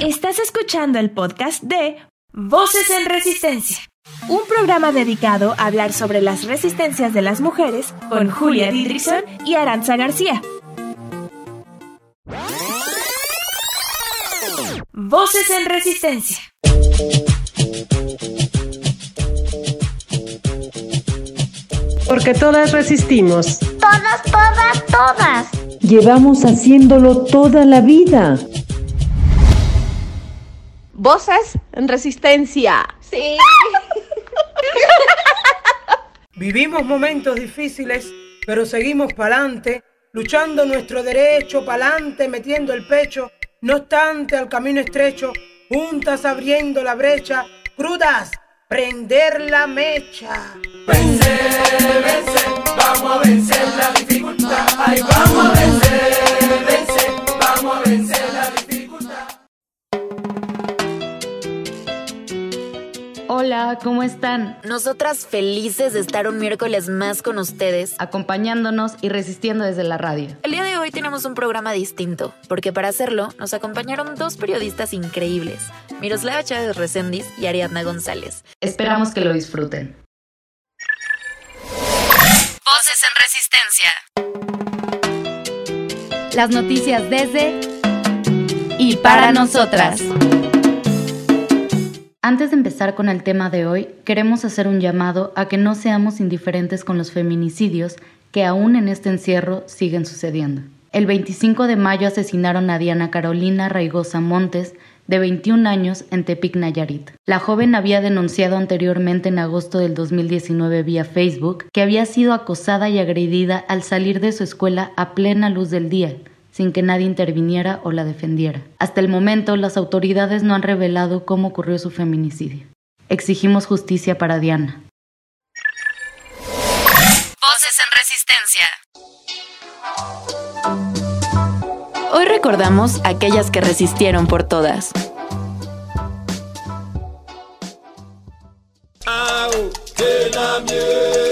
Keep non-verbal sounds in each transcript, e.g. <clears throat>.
Estás escuchando el podcast de Voces en Resistencia, un programa dedicado a hablar sobre las resistencias de las mujeres con Julia Didrikson y Aranza García. Voces en Resistencia. Porque todas resistimos. Todas, todas, todas. Llevamos haciéndolo toda la vida. Voces en resistencia. Sí. <laughs> Vivimos momentos difíciles, pero seguimos pa'lante, luchando nuestro derecho, pa'lante, metiendo el pecho, no obstante al camino estrecho, juntas abriendo la brecha, crudas, prender la mecha. Vencer, vencer, vamos a vencer la dificultad. Ay, vamos a vencer, vencer, vamos a vencer la Hola, ¿cómo están? Nosotras felices de estar un miércoles más con ustedes, acompañándonos y resistiendo desde la radio. El día de hoy tenemos un programa distinto, porque para hacerlo nos acompañaron dos periodistas increíbles, Miroslava Chávez Recendis y Ariadna González. Esperamos que lo disfruten. Voces en Resistencia. Las noticias desde y para nosotras. Antes de empezar con el tema de hoy, queremos hacer un llamado a que no seamos indiferentes con los feminicidios que aún en este encierro siguen sucediendo. El 25 de mayo asesinaron a Diana Carolina Raigosa Montes, de 21 años, en Tepic, Nayarit. La joven había denunciado anteriormente en agosto del 2019 vía Facebook que había sido acosada y agredida al salir de su escuela a plena luz del día, sin que nadie interviniera o la defendiera. Hasta el momento, las autoridades no han revelado cómo ocurrió su feminicidio. Exigimos justicia para Diana. Voces en Resistencia. Hoy recordamos a aquellas que resistieron por todas. El lunes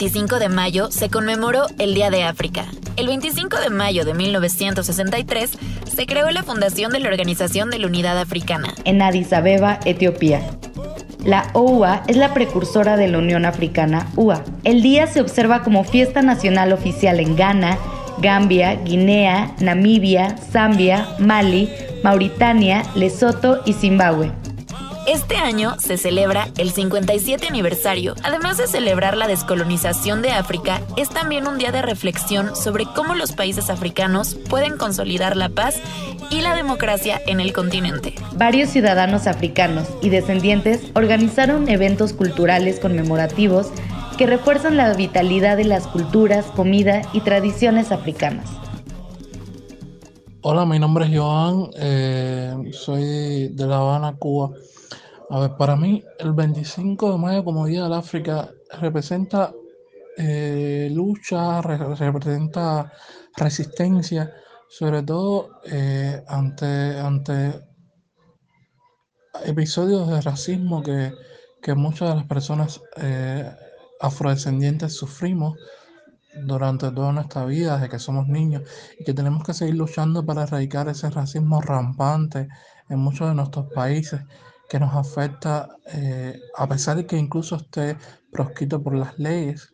25 de mayo se conmemoró el Día de África. El 25 de mayo de 1963 se creó la fundación de la Organización de la Unidad Africana. En Addis Abeba, Etiopía. La OUA es la precursora de la Unión Africana UA. El día se observa como fiesta nacional oficial en Ghana, Gambia, Guinea, Namibia, Zambia, Mali, Mauritania, Lesoto y Zimbabue. Este año se celebra el 57 aniversario. Además de celebrar la descolonización de África, es también un día de reflexión sobre cómo los países africanos pueden consolidar la paz y la democracia en el continente. Varios ciudadanos africanos y descendientes organizaron eventos culturales conmemorativos que refuerzan la vitalidad de las culturas, comida y tradiciones africanas. Hola, mi nombre es Joan, eh, soy de La Habana, Cuba. A ver, para mí el 25 de mayo como Día del África representa eh, lucha, re- representa resistencia, sobre todo eh, ante, ante episodios de racismo que, que muchas de las personas eh, afrodescendientes sufrimos durante toda nuestra vida, desde que somos niños, y que tenemos que seguir luchando para erradicar ese racismo rampante en muchos de nuestros países que nos afecta, eh, a pesar de que incluso esté proscrito por las leyes,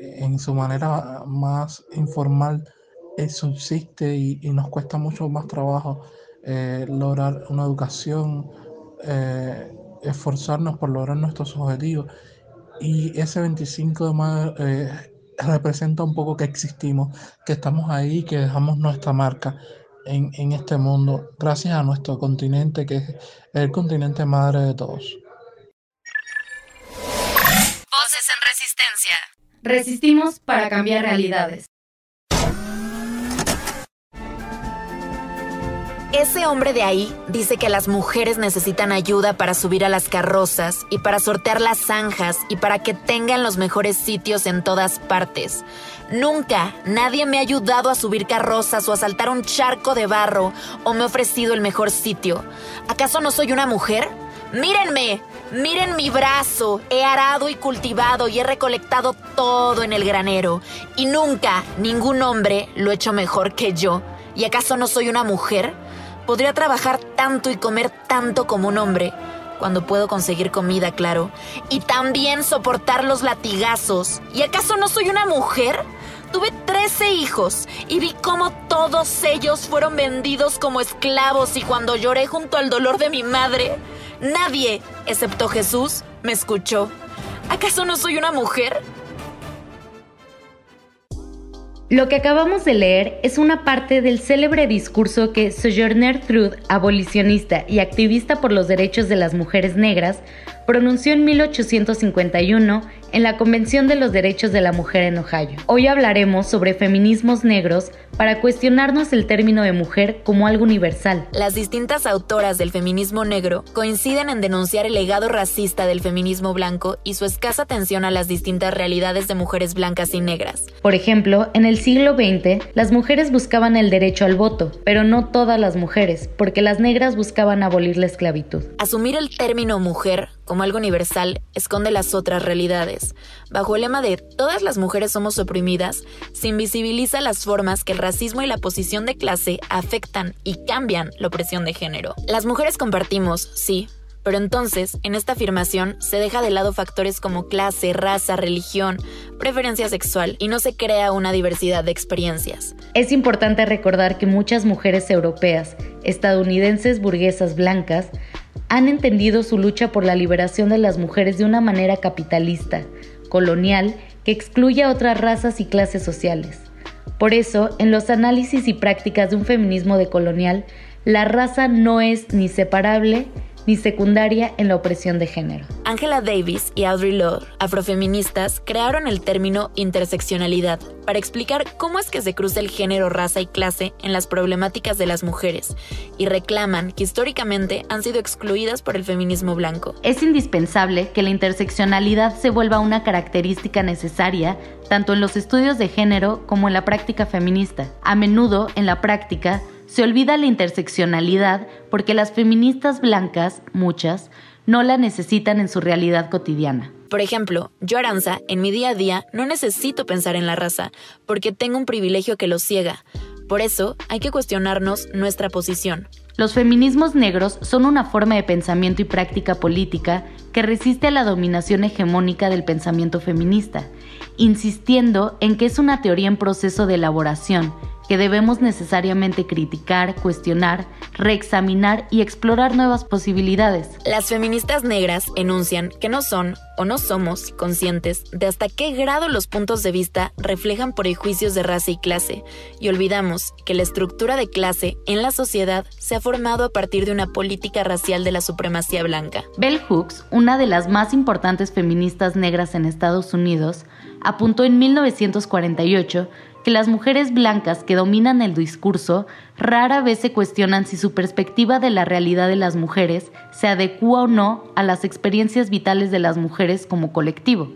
en su manera más informal eh, subsiste y, y nos cuesta mucho más trabajo eh, lograr una educación, eh, esforzarnos por lograr nuestros objetivos. Y ese 25 de mayo representa un poco que existimos, que estamos ahí, que dejamos nuestra marca en, este mundo, gracias a nuestro continente, que es el continente madre de todos. Voces en Resistencia. Resistimos para cambiar realidades. Ese hombre de ahí dice que las mujeres necesitan ayuda para subir a las carrozas y para sortear las zanjas y para que tengan los mejores sitios en todas partes. Nunca nadie me ha ayudado a subir carrozas o a saltar un charco de barro o me ha ofrecido el mejor sitio. ¿Acaso no soy una mujer? Mírenme, Miren mi brazo, he arado y cultivado y he recolectado todo en el granero. Y nunca ningún hombre lo ha hecho mejor que yo. ¿Y acaso no soy una mujer? Podría trabajar tanto y comer tanto como un hombre, cuando puedo conseguir comida, claro. Y también soportar los latigazos. ¿Y acaso no soy una mujer? Tuve 13 hijos y vi cómo todos ellos fueron vendidos como esclavos y cuando lloré junto al dolor de mi madre, nadie, excepto Jesús, me escuchó. ¿Acaso no soy una mujer? Lo que acabamos de leer es una parte del célebre discurso que Sojourner Truth, abolicionista y activista por los derechos de las mujeres negras, pronunció en 1851 en la Convención de los Derechos de la Mujer en Ohio. Hoy hablaremos sobre feminismos negros para cuestionarnos el término de mujer como algo universal. Las distintas autoras del feminismo negro coinciden en denunciar el legado racista del feminismo blanco y su escasa atención a las distintas realidades de mujeres blancas y negras. Por ejemplo, en el siglo XX, las mujeres buscaban el derecho al voto, pero no todas las mujeres, porque las negras buscaban abolir la esclavitud. Asumir el término mujer como algo universal esconde las otras realidades. Bajo el lema de todas las mujeres somos oprimidas, se invisibiliza las formas que el racismo y la posición de clase afectan y cambian la opresión de género. Las mujeres compartimos, sí, pero entonces, en esta afirmación, se deja de lado factores como clase, raza, religión, preferencia sexual y no se crea una diversidad de experiencias. Es importante recordar que muchas mujeres europeas, estadounidenses burguesas blancas, han entendido su lucha por la liberación de las mujeres de una manera capitalista, colonial, que excluye a otras razas y clases sociales. Por eso, en los análisis y prácticas de un feminismo decolonial, la raza no es ni separable ni secundaria en la opresión de género. Angela Davis y Audre Lorde, afrofeministas, crearon el término interseccionalidad para explicar cómo es que se cruza el género, raza y clase en las problemáticas de las mujeres y reclaman que históricamente han sido excluidas por el feminismo blanco. Es indispensable que la interseccionalidad se vuelva una característica necesaria tanto en los estudios de género como en la práctica feminista. A menudo, en la práctica, se olvida la interseccionalidad porque las feministas blancas, muchas, no la necesitan en su realidad cotidiana. Por ejemplo, yo Aranza, en mi día a día, no necesito pensar en la raza, porque tengo un privilegio que lo ciega. Por eso, hay que cuestionarnos nuestra posición. Los feminismos negros son una forma de pensamiento y práctica política que resiste a la dominación hegemónica del pensamiento feminista, insistiendo en que es una teoría en proceso de elaboración que debemos necesariamente criticar, cuestionar, reexaminar y explorar nuevas posibilidades. Las feministas negras enuncian que no son o no somos conscientes de hasta qué grado los puntos de vista reflejan prejuicios de raza y clase, y olvidamos que la estructura de clase en la sociedad se ha formado a partir de una política racial de la supremacía blanca. Bell Hooks, una de las más importantes feministas negras en Estados Unidos, apuntó en 1948 que las mujeres blancas que dominan el discurso rara vez se cuestionan si su perspectiva de la realidad de las mujeres se adecua o no a las experiencias vitales de las mujeres como colectivo,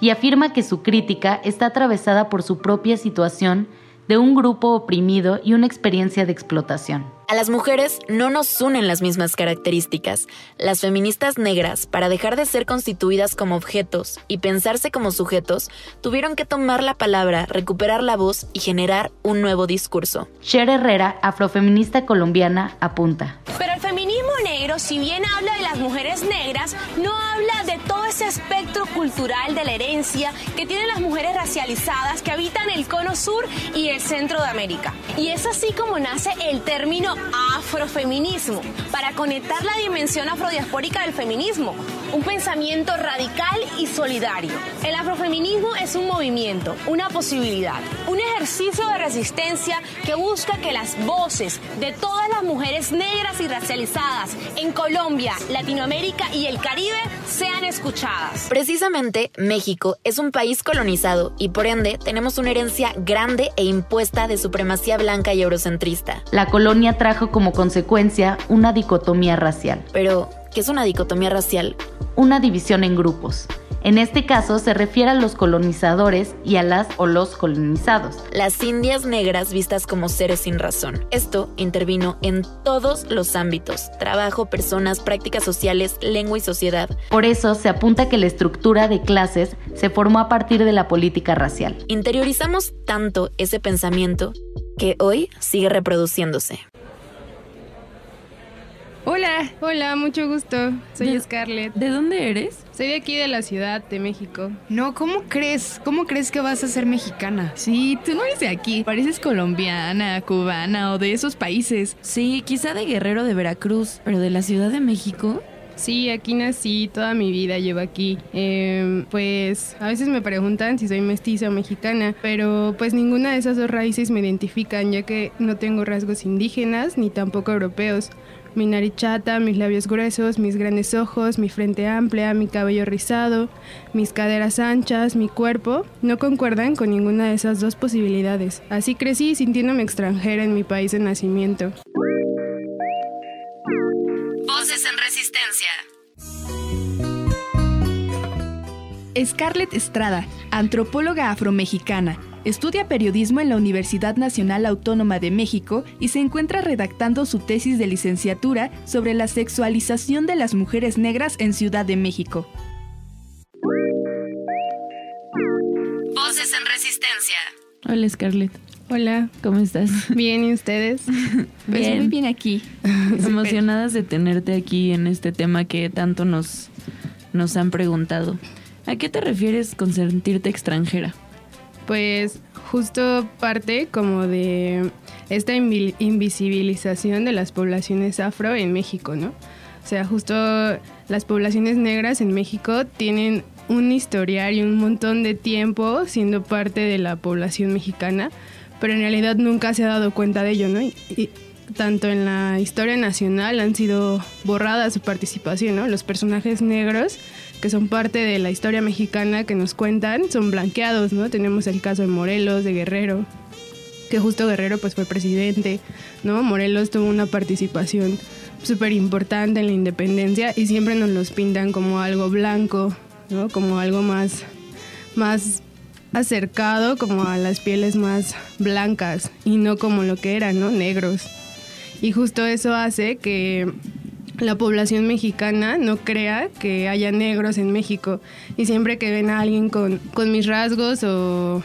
y afirma que su crítica está atravesada por su propia situación de un grupo oprimido y una experiencia de explotación. A las mujeres no nos unen las mismas características. Las feministas negras, para dejar de ser constituidas como objetos y pensarse como sujetos, tuvieron que tomar la palabra, recuperar la voz y generar un nuevo discurso. Cher Herrera, afrofeminista colombiana, apunta. Pero el feminismo negro, si bien habla de las mujeres negras, no habla de todo ese espectro cultural de la herencia que tienen las mujeres racializadas que habitan el cono sur y el centro de América. Y es así como nace el término afrofeminismo, para conectar la dimensión afrodiaspórica del feminismo, un pensamiento radical y solidario. El afrofeminismo es un movimiento, una posibilidad, un ejercicio de resistencia que busca que las voces de todas las mujeres negras y racializadas en Colombia, Latinoamérica y el Caribe sean escuchadas. Precisamente, México es un país colonizado y por ende tenemos una herencia grande e impuesta de supremacía blanca y eurocentrista. La colonia trajo como consecuencia una dicotomía racial. Pero, ¿qué es una dicotomía racial? Una división en grupos, En este caso se refiere a los colonizadores y a las o los colonizados. Las indias negras vistas como seres sin razón. Esto intervino en todos los ámbitos, trabajo, personas, prácticas sociales, lengua y sociedad. Por eso se apunta que la estructura de clases se formó a partir de la política racial. Interiorizamos tanto ese pensamiento que hoy sigue reproduciéndose. Hola, hola, mucho gusto. Soy Scarlett. ¿De dónde eres? Soy de aquí de la Ciudad de México. No, ¿cómo crees? ¿Cómo crees que vas a ser mexicana? Sí, tú no eres de aquí. Pareces colombiana, cubana o de esos países. Sí, quizá de Guerrero de Veracruz, pero de la Ciudad de México. Sí, aquí nací, toda mi vida llevo aquí. Eh, pues a veces me preguntan si soy mestiza o mexicana, pero pues ninguna de esas dos raíces me identifican, ya que no tengo rasgos indígenas ni tampoco europeos. Mi nariz chata, mis labios gruesos, mis grandes ojos, mi frente amplia, mi cabello rizado, mis caderas anchas, mi cuerpo, no concuerdan con ninguna de esas dos posibilidades. Así crecí sintiéndome extranjera en mi país de nacimiento. Voces en Resistencia. Scarlett Estrada, antropóloga afromexicana, estudia periodismo en la Universidad Nacional Autónoma de México y se encuentra redactando su tesis de licenciatura sobre la sexualización de las mujeres negras en Ciudad de México. Voces en Resistencia. Hola Scarlett. Hola. ¿Cómo estás? <laughs> Bien, ¿y ustedes? <laughs> Pues Bien. muy bien aquí. <laughs> Emocionadas de tenerte aquí en este tema que tanto nos, nos han preguntado. ¿A qué te refieres con sentirte extranjera? Pues justo parte como de esta invi- invisibilización de las poblaciones afro en México, ¿no? O sea, justo las poblaciones negras en México tienen un historial y un montón de tiempo siendo parte de la población mexicana, pero en realidad nunca se ha dado cuenta de ello, ¿no? Tanto en la historia nacional han sido borradas su participación, ¿no? Los personajes negros que son parte de la historia mexicana que nos cuentan son blanqueados, ¿no? Tenemos el caso de Morelos, de Guerrero, que justo Guerrero pues fue presidente, ¿no? Morelos tuvo una participación súper importante en la independencia y siempre nos los pintan como algo blanco, ¿no? Como algo más, más acercado como a las pieles más blancas y no como lo que eran, ¿no? Negros. Y justo eso hace que la población mexicana no crea que haya negros en México. Y siempre que ven a alguien con, con mis rasgos o,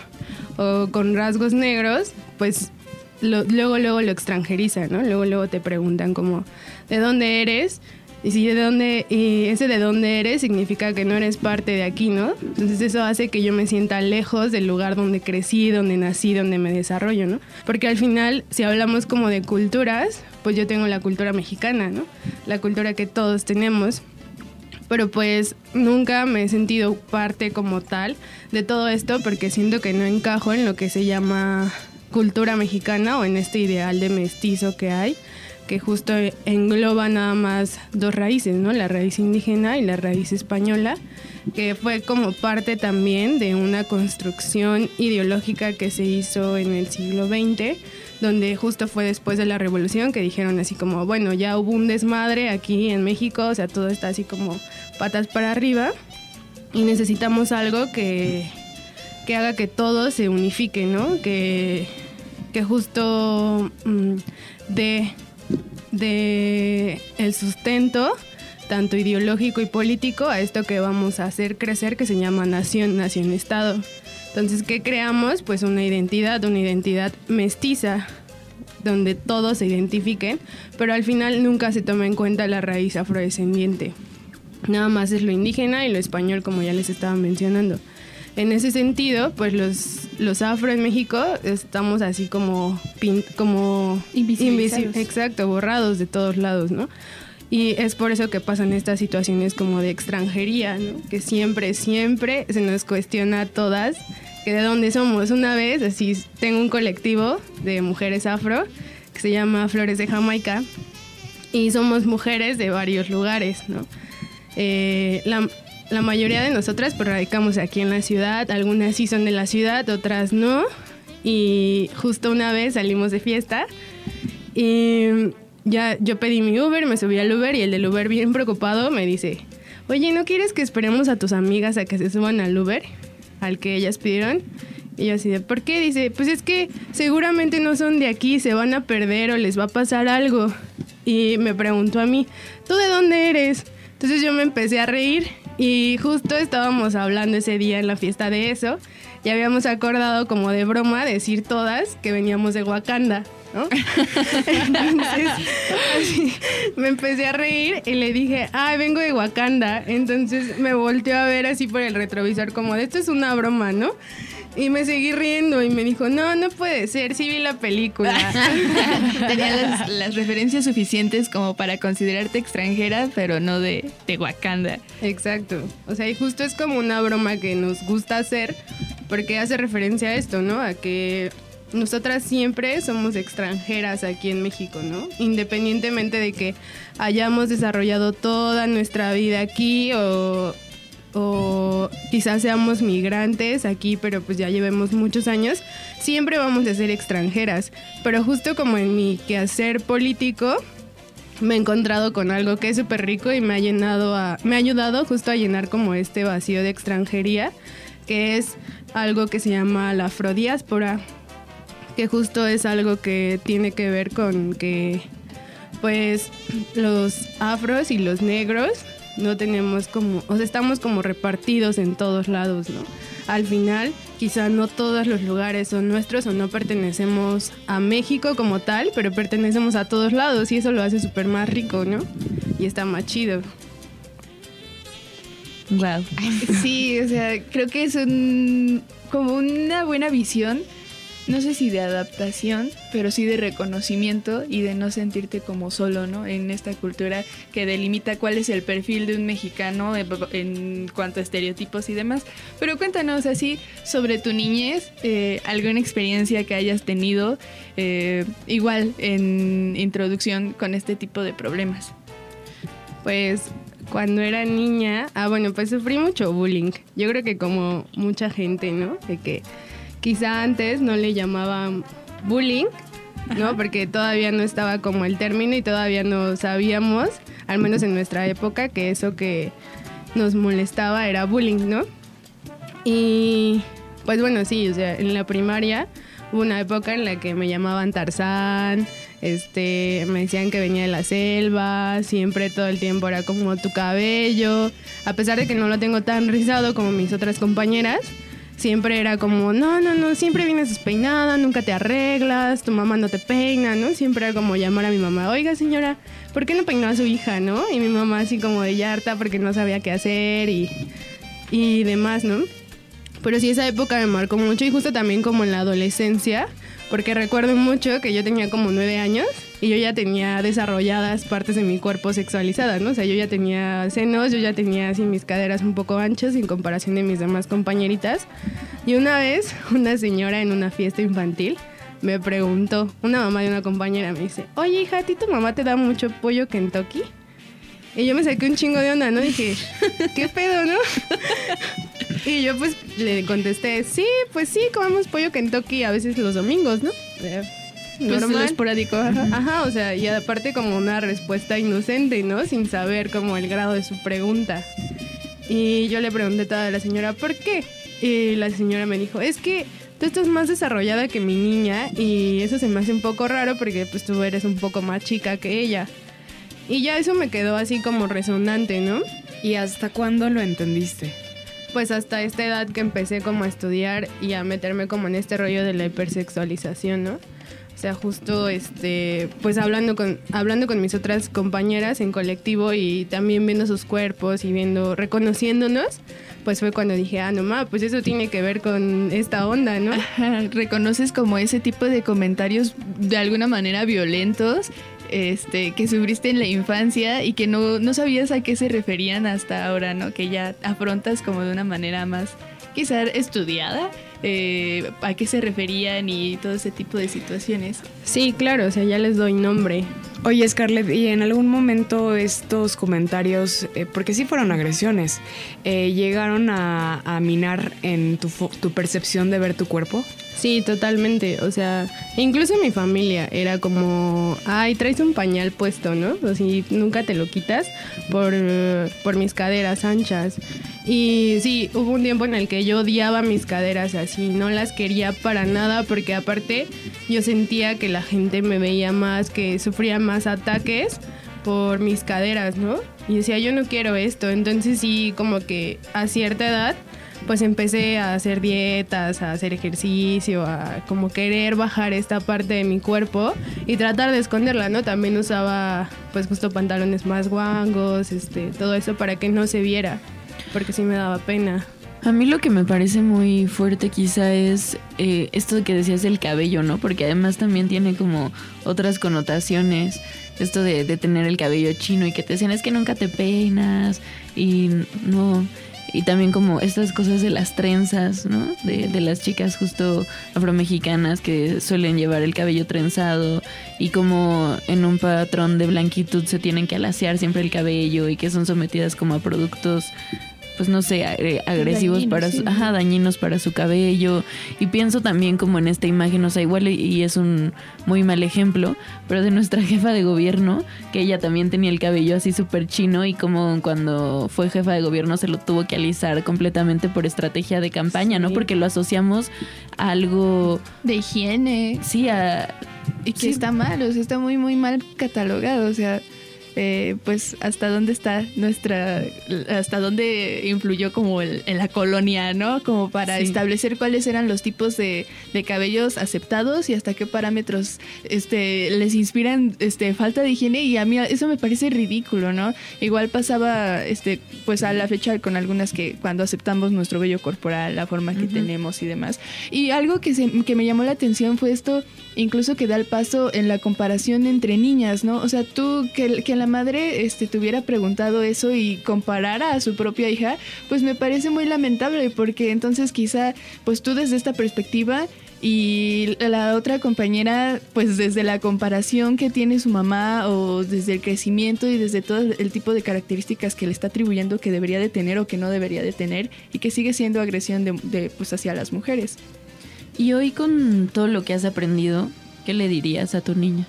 o con rasgos negros, pues luego, luego lo extranjerizan, ¿no? Luego, luego te preguntan como, ¿de dónde eres? Y si de dónde, y ese de dónde eres significa que no eres parte de aquí, ¿no? Entonces eso hace que yo me sienta lejos del lugar donde crecí, donde nací, donde me desarrollo, ¿no? Porque al final, si hablamos como de culturas, pues yo tengo la cultura mexicana, ¿no? La cultura que todos tenemos. Pero pues nunca me he sentido parte como tal de todo esto porque siento que no encajo en lo que se llama cultura mexicana o en este ideal de mestizo que hay que justo engloba nada más dos raíces, ¿no? La raíz indígena y la raíz española, que fue como parte también de una construcción ideológica que se hizo en el siglo XX, donde justo fue después de la revolución que dijeron así como, bueno, ya hubo un desmadre aquí en México, o sea, todo está así como patas para arriba y necesitamos algo que, que haga que todo se unifique, ¿no? Que, que justo mm, de el sustento tanto ideológico y político a esto que vamos a hacer crecer que se llama nación, nación estado. Entonces, ¿qué creamos? Pues una identidad, una identidad mestiza donde todos se identifiquen, pero al final nunca se toma en cuenta la raíz afrodescendiente. Nada más es lo indígena y lo español, como ya les estaba mencionando. En ese sentido, pues los, los afro en México estamos así como, como Invisibilizados. invisi- exacto, borrados de todos lados, ¿no? Y es por eso que pasan estas situaciones como de extranjería, ¿no? Que siempre, siempre se nos cuestiona a todas que de dónde somos. Una vez, así, tengo un colectivo de mujeres afro que se llama Flores de Jamaica y somos mujeres de varios lugares, ¿no? Eh, la, la mayoría de nosotras pues radicamos aquí en la ciudad, algunas sí son de la ciudad, otras no. Y justo una vez salimos de fiesta y ya yo pedí mi Uber, me subí al Uber y el del Uber bien preocupado me dice, oye, ¿no quieres que esperemos a tus amigas a que se suban al Uber? Al que ellas pidieron. Y yo así de, ¿por qué? Dice, pues es que seguramente no son de aquí, se van a perder o les va a pasar algo. Y me preguntó a mí, ¿tú de dónde eres? Entonces yo me empecé a reír y justo estábamos hablando ese día en la fiesta de eso y habíamos acordado como de broma decir todas que veníamos de Wakanda. ¿No? Entonces, así, me empecé a reír y le dije, ay, vengo de Wakanda. Entonces me volteó a ver así por el retrovisor como de esto es una broma, ¿no? Y me seguí riendo y me dijo, no, no puede ser, sí vi la película. <laughs> Tenía las, las referencias suficientes como para considerarte extranjera, pero no de, de Wakanda. Exacto. O sea, y justo es como una broma que nos gusta hacer porque hace referencia a esto, ¿no? A que nosotras siempre somos extranjeras aquí en México, ¿no? Independientemente de que hayamos desarrollado toda nuestra vida aquí o, o quizás seamos migrantes aquí, pero pues ya llevemos muchos años, siempre vamos a ser extranjeras. Pero justo como en mi quehacer político, me he encontrado con algo que es súper rico y me ha llenado a, me ha ayudado justo a llenar como este vacío de extranjería, que es algo que se llama la afrodiáspora, que justo es algo que tiene que ver con que pues los afros y los negros no tenemos como, o sea, estamos como repartidos en todos lados, ¿no? Al final, quizá no todos los lugares son nuestros o no pertenecemos a México como tal, pero pertenecemos a todos lados y eso lo hace súper más rico, ¿no? Y está más chido. Wow. Sí, o sea, creo que es un, como una buena visión no sé si de adaptación, pero sí de reconocimiento y de no sentirte como solo, ¿no? En esta cultura que delimita cuál es el perfil de un mexicano en cuanto a estereotipos y demás. Pero cuéntanos así sobre tu niñez, eh, alguna experiencia que hayas tenido, eh, igual en introducción con este tipo de problemas. Pues cuando era niña, ah bueno, pues sufrí mucho bullying. Yo creo que como mucha gente, ¿no? De que quizá antes no le llamaban bullying, ¿no? Porque todavía no estaba como el término y todavía no sabíamos, al menos en nuestra época, que eso que nos molestaba era bullying, ¿no? Y pues bueno, sí, o sea, en la primaria hubo una época en la que me llamaban Tarzán, este, me decían que venía de la selva, siempre todo el tiempo era como tu cabello, a pesar de que no lo tengo tan rizado como mis otras compañeras, siempre era como, no, no, no, siempre vienes despeinada, nunca te arreglas, tu mamá no te peina, ¿no? Siempre era como llamar a mi mamá, oiga señora, ¿por qué no peinó a su hija, no? Y mi mamá así como de yarta porque no sabía qué hacer y, y demás, ¿no? Pero sí, esa época me marcó mucho y justo también como en la adolescencia, porque recuerdo mucho que yo tenía como nueve años y yo ya tenía desarrolladas partes de mi cuerpo sexualizadas, ¿no? O sea, yo ya tenía senos, yo ya tenía así mis caderas un poco anchas en comparación de mis demás compañeritas. Y una vez, <laughs> una señora en una fiesta infantil me preguntó, una mamá de una compañera me dice, oye hija, ¿a ti tu mamá te da mucho pollo Kentucky? Y yo me saqué un chingo de onda, ¿no? Dije, <laughs> ¿qué pedo, no? <laughs> Y yo pues le contesté, sí, pues sí, comemos pollo Kentucky a veces los domingos, ¿no? Pues lo esporádico, ajá. Ajá, o sea, y aparte como una respuesta inocente, ¿no? Sin saber como el grado de su pregunta. Y yo le pregunté a la señora, ¿por qué? Y la señora me dijo, es que tú estás más desarrollada que mi niña y eso se me hace un poco raro porque pues tú eres un poco más chica que ella. Y ya eso me quedó así como resonante, ¿no? ¿Y hasta cuándo lo entendiste? Pues hasta esta edad que empecé como a estudiar y a meterme como en este rollo de la hipersexualización, ¿no? O sea, justo este, pues hablando con, hablando con mis otras compañeras en colectivo y también viendo sus cuerpos y viendo, reconociéndonos, pues fue cuando dije, ah, no ma, pues eso tiene que ver con esta onda, ¿no? Reconoces como ese tipo de comentarios de alguna manera violentos este, que sufriste en la infancia y que no, no sabías a qué se referían hasta ahora, ¿no? Que ya afrontas como de una manera más quizá estudiada eh, a qué se referían y todo ese tipo de situaciones. Sí, claro, o sea, ya les doy nombre. Oye, Scarlett, ¿y en algún momento estos comentarios, eh, porque sí fueron agresiones, eh, llegaron a, a minar en tu, tu percepción de ver tu cuerpo? Sí, totalmente. O sea, incluso mi familia era como, ay, traes un pañal puesto, ¿no? O si nunca te lo quitas por, por mis caderas anchas. Y sí, hubo un tiempo en el que yo odiaba mis caderas así, no las quería para nada porque aparte yo sentía que la gente me veía más, que sufría más ataques por mis caderas, ¿no? Y decía, yo no quiero esto. Entonces sí, como que a cierta edad pues empecé a hacer dietas, a hacer ejercicio, a como querer bajar esta parte de mi cuerpo y tratar de esconderla, ¿no? También usaba pues justo pantalones más guangos, este, todo eso para que no se viera, porque sí me daba pena. A mí lo que me parece muy fuerte quizá es eh, esto que decías del cabello, ¿no? Porque además también tiene como otras connotaciones. Esto de, de tener el cabello chino y que te decían es que nunca te peinas y no... Y también como estas cosas de las trenzas, ¿no? De, de las chicas justo afromexicanas que suelen llevar el cabello trenzado y como en un patrón de blanquitud se tienen que alaciar siempre el cabello y que son sometidas como a productos pues no sé, agre- agresivos para su, sí. ajá, dañinos para su cabello. Y pienso también como en esta imagen, o sea, igual y- es un muy mal ejemplo, pero de nuestra <laughs> jefa de gobierno, que ella también tenía el cabello así súper chino y como cuando fue jefa de gobierno se lo tuvo que alisar completamente por estrategia de campaña, ¿no? Porque lo asociamos a algo... De higiene. Sí, a... Y que sí. está mal, o sea, está muy, muy mal catalogado, o sea, eh, pues hasta dónde está nuestra, hasta dónde influyó como el- en la colonia, ¿no? Como para Sí. establecer cuáles eran los tipos de, de cabellos aceptados y hasta qué parámetros este, les inspiran este, falta de higiene y a mí eso me parece ridículo, ¿no? Igual pasaba, este, pues a la fecha con algunas que cuando aceptamos nuestro vello corporal, la forma que Ujú. tenemos y demás. Y algo que, se, que me llamó la atención fue esto, incluso que da el paso en la comparación entre niñas, ¿no? O sea, tú, que, que la madre este, te hubiera preguntado eso y comparara a su propia hija, pues me parece muy lamentable porque entonces quizá, pues tú desde esta perspectiva y la otra compañera, pues desde la comparación que tiene su mamá o desde el crecimiento y desde todo el tipo de características que le está atribuyendo que debería de tener o que no debería de tener y que sigue siendo agresión de, de, pues hacia las mujeres. Y hoy con todo lo que has aprendido, ¿qué le dirías a tu niña?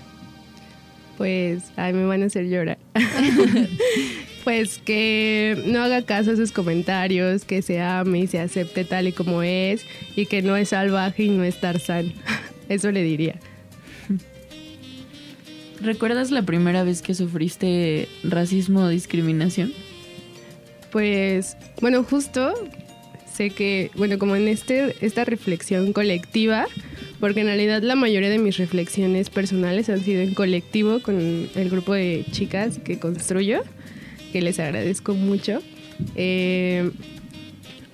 Pues, ay, me van a hacer llorar. <laughs> pues que no haga caso a sus comentarios, que se ame y se acepte tal y como es, y que no es salvaje y no es Tarzán. <laughs> Eso le diría. ¿Recuerdas la primera vez que sufriste racismo o discriminación? Pues, bueno, justo sé que, bueno, como en este, esta reflexión colectiva, porque en realidad la mayoría de mis reflexiones personales han sido en colectivo con el grupo de chicas que construyo, que les agradezco mucho. Eh,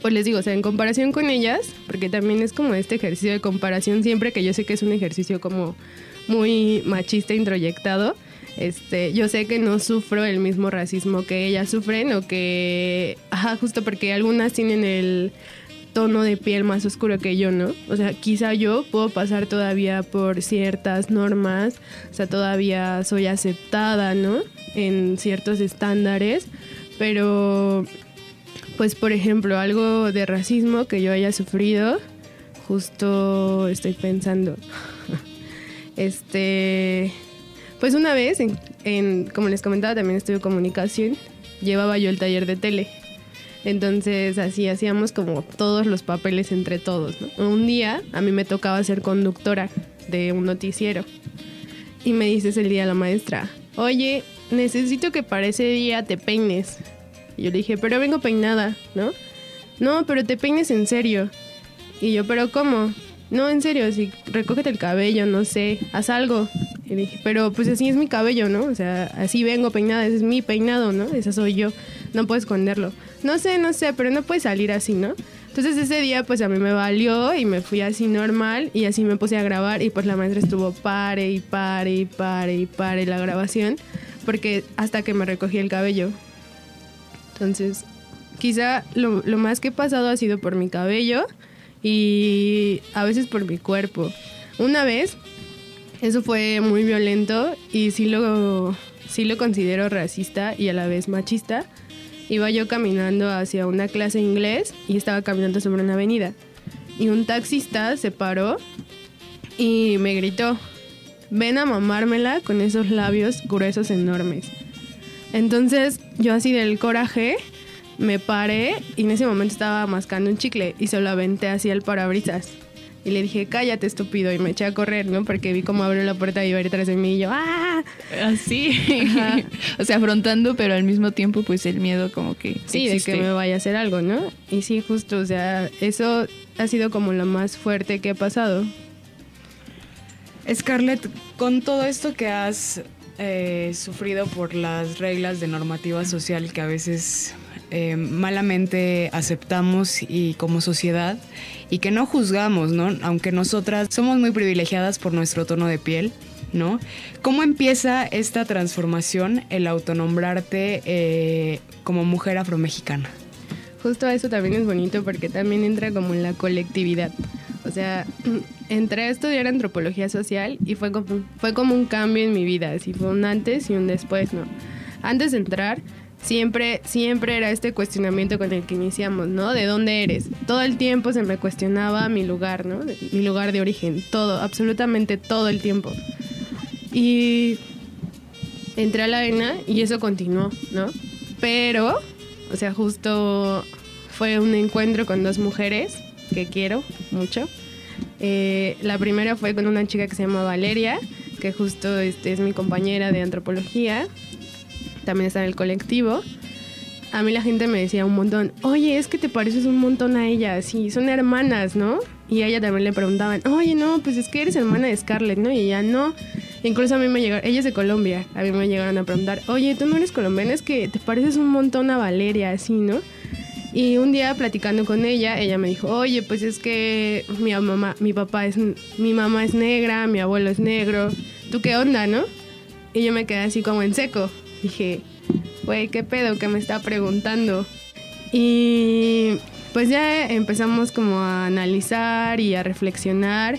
pues les digo, o sea, en comparación con ellas, porque también es como este ejercicio de comparación siempre, que yo sé que es un ejercicio como muy machista introyectado. Este, yo sé que no sufro el mismo racismo que ellas sufren o que, ajá, justo porque algunas tienen el tono de piel más oscuro que yo, ¿no? O sea, quizá yo puedo pasar todavía por ciertas normas, o sea, todavía soy aceptada, ¿no? En ciertos estándares, pero pues por ejemplo, algo de racismo que yo haya sufrido, justo estoy pensando. <laughs> este, pues una vez, en, como les comentaba, también estudio comunicación, llevaba yo el taller de tele. Entonces así hacíamos como todos los papeles entre todos. ¿no? Un día a mí me tocaba ser conductora de un noticiero. Y me dice ese día la maestra, oye, necesito que para ese día te peines. Y yo le dije, pero vengo peinada, ¿no? No, pero te peines en serio. Y yo, pero ¿cómo? No, en serio, si recógete el cabello, no sé, haz algo. Y dije, pero pues así es mi cabello, ¿no? O sea, así vengo peinada, ese es mi peinado, ¿no? Esa soy yo, no puedo esconderlo. No sé, no sé, pero no puede salir así, ¿no? Entonces ese día pues a mí me valió y me fui así normal y así me puse a grabar y pues la maestra estuvo pare y pare y pare y pare la grabación porque hasta que me recogí el cabello. Entonces quizá lo, más que he pasado ha sido por mi cabello y a veces por mi cuerpo. Una vez, eso fue muy violento y sí lo, sí lo considero racista y a la vez machista. Iba yo caminando hacia una clase de inglés y estaba caminando sobre una avenida. Y un taxista se paró y me gritó, ven a mamármela con esos labios gruesos enormes. Entonces yo así del coraje me paré y en ese momento estaba mascando un chicle y se lo aventé hacia el parabrisas. Y le dije, cállate estúpido, y me eché a correr, ¿no? Porque vi cómo abrió la puerta y iba detrás de mí y yo, ¡ah! Así. <laughs> o sea, afrontando, pero al mismo tiempo, pues el miedo como que. Sí, existe. de que me vaya a hacer algo, ¿no? Y sí, justo, o sea, eso ha sido como lo más fuerte que ha pasado. Scarlett, con todo esto que has eh, sufrido por las reglas de normativa social que a veces eh, malamente aceptamos y como sociedad y que no juzgamos, ¿no? Aunque nosotras somos muy privilegiadas por nuestro tono de piel, ¿no? ¿Cómo empieza esta transformación, el autonombrarte eh, como mujer afromexicana? Justo eso también es bonito porque también entra como en la colectividad. O sea, <clears throat> entré a estudiar antropología social y fue como, fue como un cambio en mi vida, así fue un antes y un después, ¿no? Antes de entrar, siempre, siempre era este cuestionamiento con el que iniciamos, ¿no? ¿De dónde eres? Todo el tiempo se me cuestionaba mi lugar, ¿no? Mi lugar de origen, todo, absolutamente todo el tiempo. Y entré a la arena y eso continuó, ¿no? Pero, o sea, justo fue un encuentro con dos mujeres que quiero mucho. Eh, la primera fue con una chica que se llama Valeria, que justo este, es mi compañera de antropología, también está en el colectivo. A mí la gente me decía un montón, oye, es que te pareces un montón a ella, sí, son hermanas, ¿no? Y a ella también le preguntaban, oye, no, pues es que eres hermana de Scarlett, ¿no? Y ella no. Incluso a mí me llegaron, ella es de Colombia, a mí me llegaron a preguntar, oye, tú no eres colombiana, es que te pareces un montón a Valeria, así, ¿no? Y un día platicando con ella, ella me dijo, oye, pues es que mi mamá, mi papá es, mi mamá es negra, mi abuelo es negro, ¿tú qué onda, no? Y yo me quedé así como en seco. Dije, güey, ¿qué pedo que me está preguntando? Y pues ya empezamos como a analizar y a reflexionar.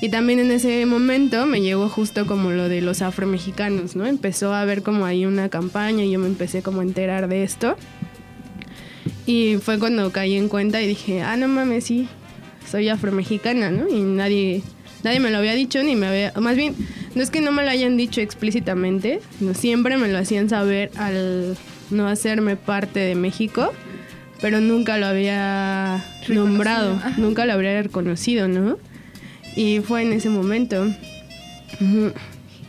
Y también en ese momento me llegó justo como lo de los afromexicanos, ¿no? Empezó a haber como ahí una campaña y yo me empecé como a enterar de esto. Y fue cuando caí en cuenta y dije, ah, no mames, sí, soy afromexicana, ¿no? Y nadie, nadie me lo había dicho, ni me había... Más bien, no es que no me lo hayan dicho explícitamente, no, siempre me lo hacían saber al no hacerme parte de México, pero nunca lo había nombrado, nunca lo habría reconocido, ¿no? Y fue en ese momento.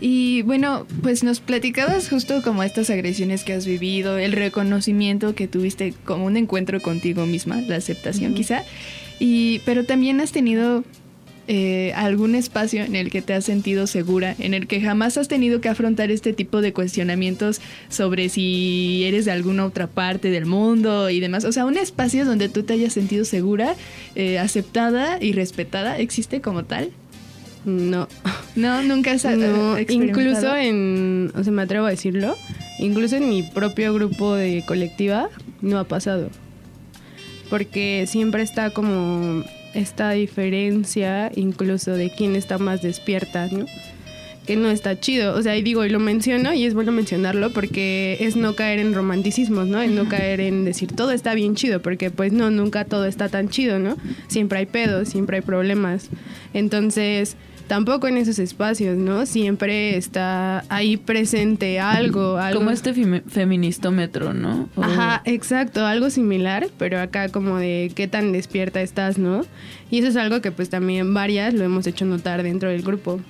Y bueno, pues nos platicabas justo como estas agresiones que has vivido, el reconocimiento que tuviste como un encuentro contigo misma, la aceptación Ujú. quizá. Y, pero también has tenido eh, algún espacio en el que te has sentido segura, en el que jamás has tenido que afrontar este tipo de cuestionamientos sobre si eres de alguna otra parte del mundo y demás. O sea, un espacio donde tú te hayas sentido segura, eh, aceptada y respetada, ¿existe como tal? No. No, nunca has No, eh, incluso experimentado? en, o sea, me atrevo a decirlo, incluso en mi propio grupo de colectiva no ha pasado. Porque siempre está como esta diferencia incluso de quién está más despierta, ¿no? Que no está chido. O sea, y digo, y lo menciono y es bueno mencionarlo porque es no caer en romanticismos, ¿no? En no caer en decir todo está bien chido, porque pues no, nunca todo está tan chido, ¿no? Siempre hay pedos, siempre hay problemas. Entonces, tampoco en esos espacios, ¿no? Siempre está ahí presente algo, algo. Como este femi- feministómetro, ¿no? O- Ajá, exacto, algo similar, pero acá como de qué tan despierta estás, ¿no? Y eso es algo que pues también varias lo hemos hecho notar dentro del grupo.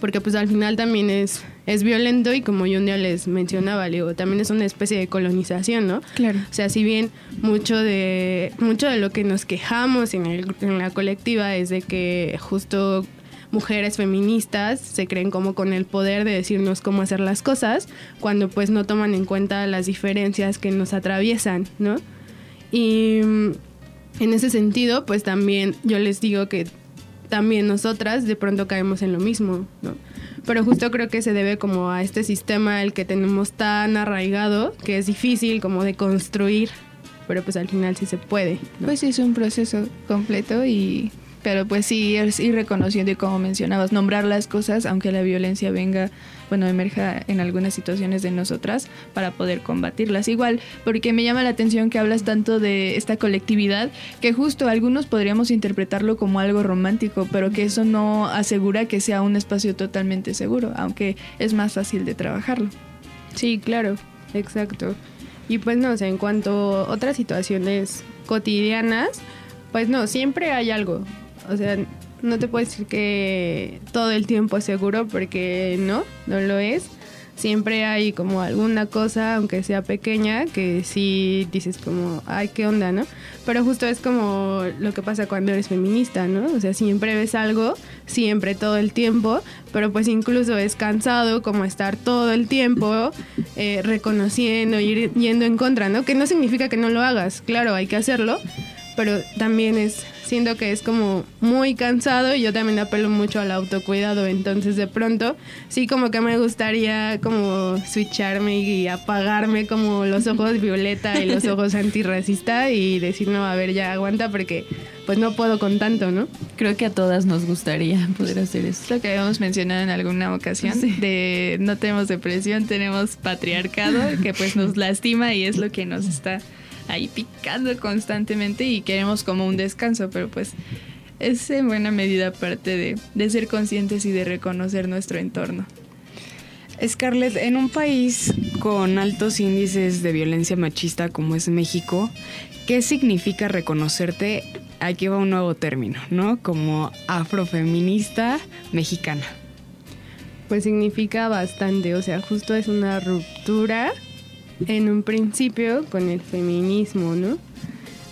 Porque pues al final también es, es violento y como yo un día les mencionaba, digo, también es una especie de colonización, ¿no? Claro. O sea, si bien mucho de, mucho de lo que nos quejamos en, el- en la colectiva es de que justo mujeres feministas se creen como con el poder de decirnos cómo hacer las cosas, cuando pues no toman en cuenta las diferencias que nos atraviesan, ¿no? Y mm, en ese sentido, pues también yo les digo que también nosotras de pronto caemos en lo mismo, ¿no? Pero justo creo que se debe como a este sistema el que tenemos tan arraigado que es difícil como de construir pero pues al final sí se puede. Pues sí, es un proceso completo y pero pues sí, es ir reconociendo y como mencionabas, nombrar las cosas, aunque la violencia venga, bueno, emerja en algunas situaciones de nosotras para poder combatirlas. Igual, porque me llama la atención que hablas tanto de esta colectividad, que justo algunos podríamos interpretarlo como algo romántico, pero que eso no asegura que sea un espacio totalmente seguro, aunque es más fácil de trabajarlo. Sí, claro, exacto. Y pues no, sea, en cuanto a otras situaciones cotidianas, pues no, siempre hay algo. O sea, no te puedo decir que todo el tiempo es seguro porque no, no lo es. Siempre hay como alguna cosa, aunque sea pequeña, que sí dices como, ay, qué onda, ¿no? Pero justo es como lo que pasa cuando eres feminista, ¿no? O sea, siempre ves algo, siempre, todo el tiempo, pero pues incluso es cansado como estar todo el tiempo eh, reconociendo, ir yendo en contra, ¿no? Que no significa que no lo hagas, claro, hay que hacerlo, pero también es siento que es como muy cansado y yo también apelo mucho al autocuidado, entonces de pronto sí como que me gustaría como switcharme y apagarme como los ojos <laughs> violeta y los ojos antirracista y decir, no, a ver, ya aguanta porque pues no puedo con tanto, ¿no? Creo que a todas nos gustaría poder hacer eso. Lo que habíamos mencionado en alguna ocasión, de no tenemos depresión, tenemos patriarcado, que pues nos <laughs> lastima y es lo que nos está ahí picando constantemente y queremos como un descanso, pero pues es en buena medida parte de, de ser conscientes y de reconocer nuestro entorno. Scarlett, en un país con altos índices de violencia machista como es México, ¿qué significa reconocerte? Aquí va un nuevo término, ¿no? Como afrofeminista mexicana. Pues significa bastante, o sea, justo es una ruptura en un principio con el feminismo, ¿no?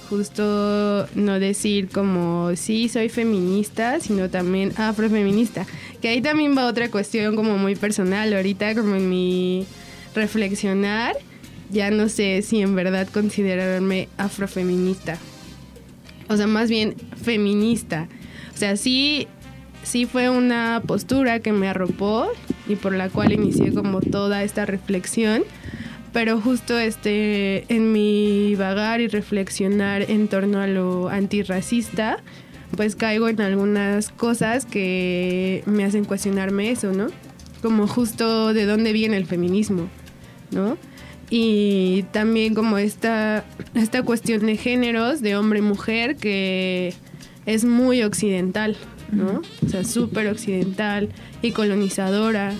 Justo no decir como sí soy feminista, sino también afrofeminista. Que ahí también va otra cuestión como muy personal. Ahorita como en mi reflexionar, ya no sé si en verdad considerarme afrofeminista. O sea, más bien feminista. O sea, sí, sí fue una postura que me arropó y por la cual inicié como toda esta reflexión pero justo este en mi vagar y reflexionar en torno a lo antirracista, pues caigo en algunas cosas que me hacen cuestionarme eso, ¿no? Como justo de dónde viene el feminismo, ¿no? Y también como esta, esta cuestión de géneros, de hombre y mujer, que es muy occidental, ¿no? O sea, súper occidental y colonizadora.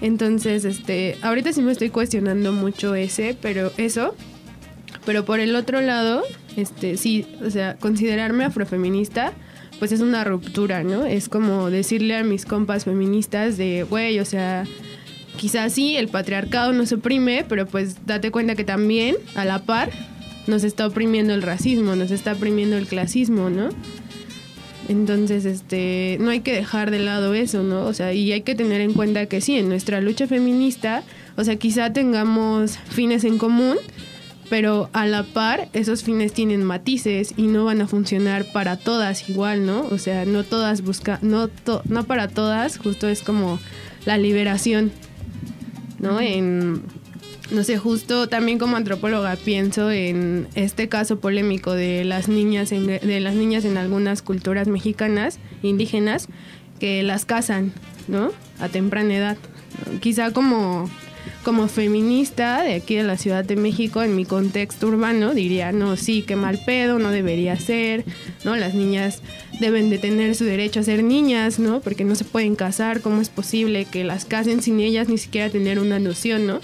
Entonces, este, ahorita sí me estoy cuestionando mucho ese, pero eso. Pero por el otro lado, este, sí, o sea, considerarme afrofeminista, pues es una ruptura, ¿no? Es como decirle a mis compas feministas de, güey, o sea, quizás sí, el patriarcado nos oprime, pero pues date cuenta que también, a la par, nos está oprimiendo el racismo, nos está oprimiendo el clasismo, ¿no? Entonces, este, no hay que dejar de lado eso, ¿no? O sea, y hay que tener en cuenta que sí, en nuestra lucha feminista, o sea, quizá tengamos fines en común, pero a la par esos fines tienen matices y no van a funcionar para todas igual, ¿no? O sea, no todas buscan, no, no para todas, justo es como la liberación, ¿no? No sé, justo también como antropóloga pienso en este caso polémico de las niñas en, de las niñas en algunas culturas mexicanas, indígenas, que las casan, ¿no? A temprana edad. Quizá como, como feminista de aquí de la Ciudad de México, en mi contexto urbano, diría, no, sí, qué mal pedo, no debería ser, ¿no? Las niñas deben de tener su derecho a ser niñas, ¿no? Porque no se pueden casar, ¿cómo es posible que las casen sin ellas ni siquiera tener una noción, ¿no?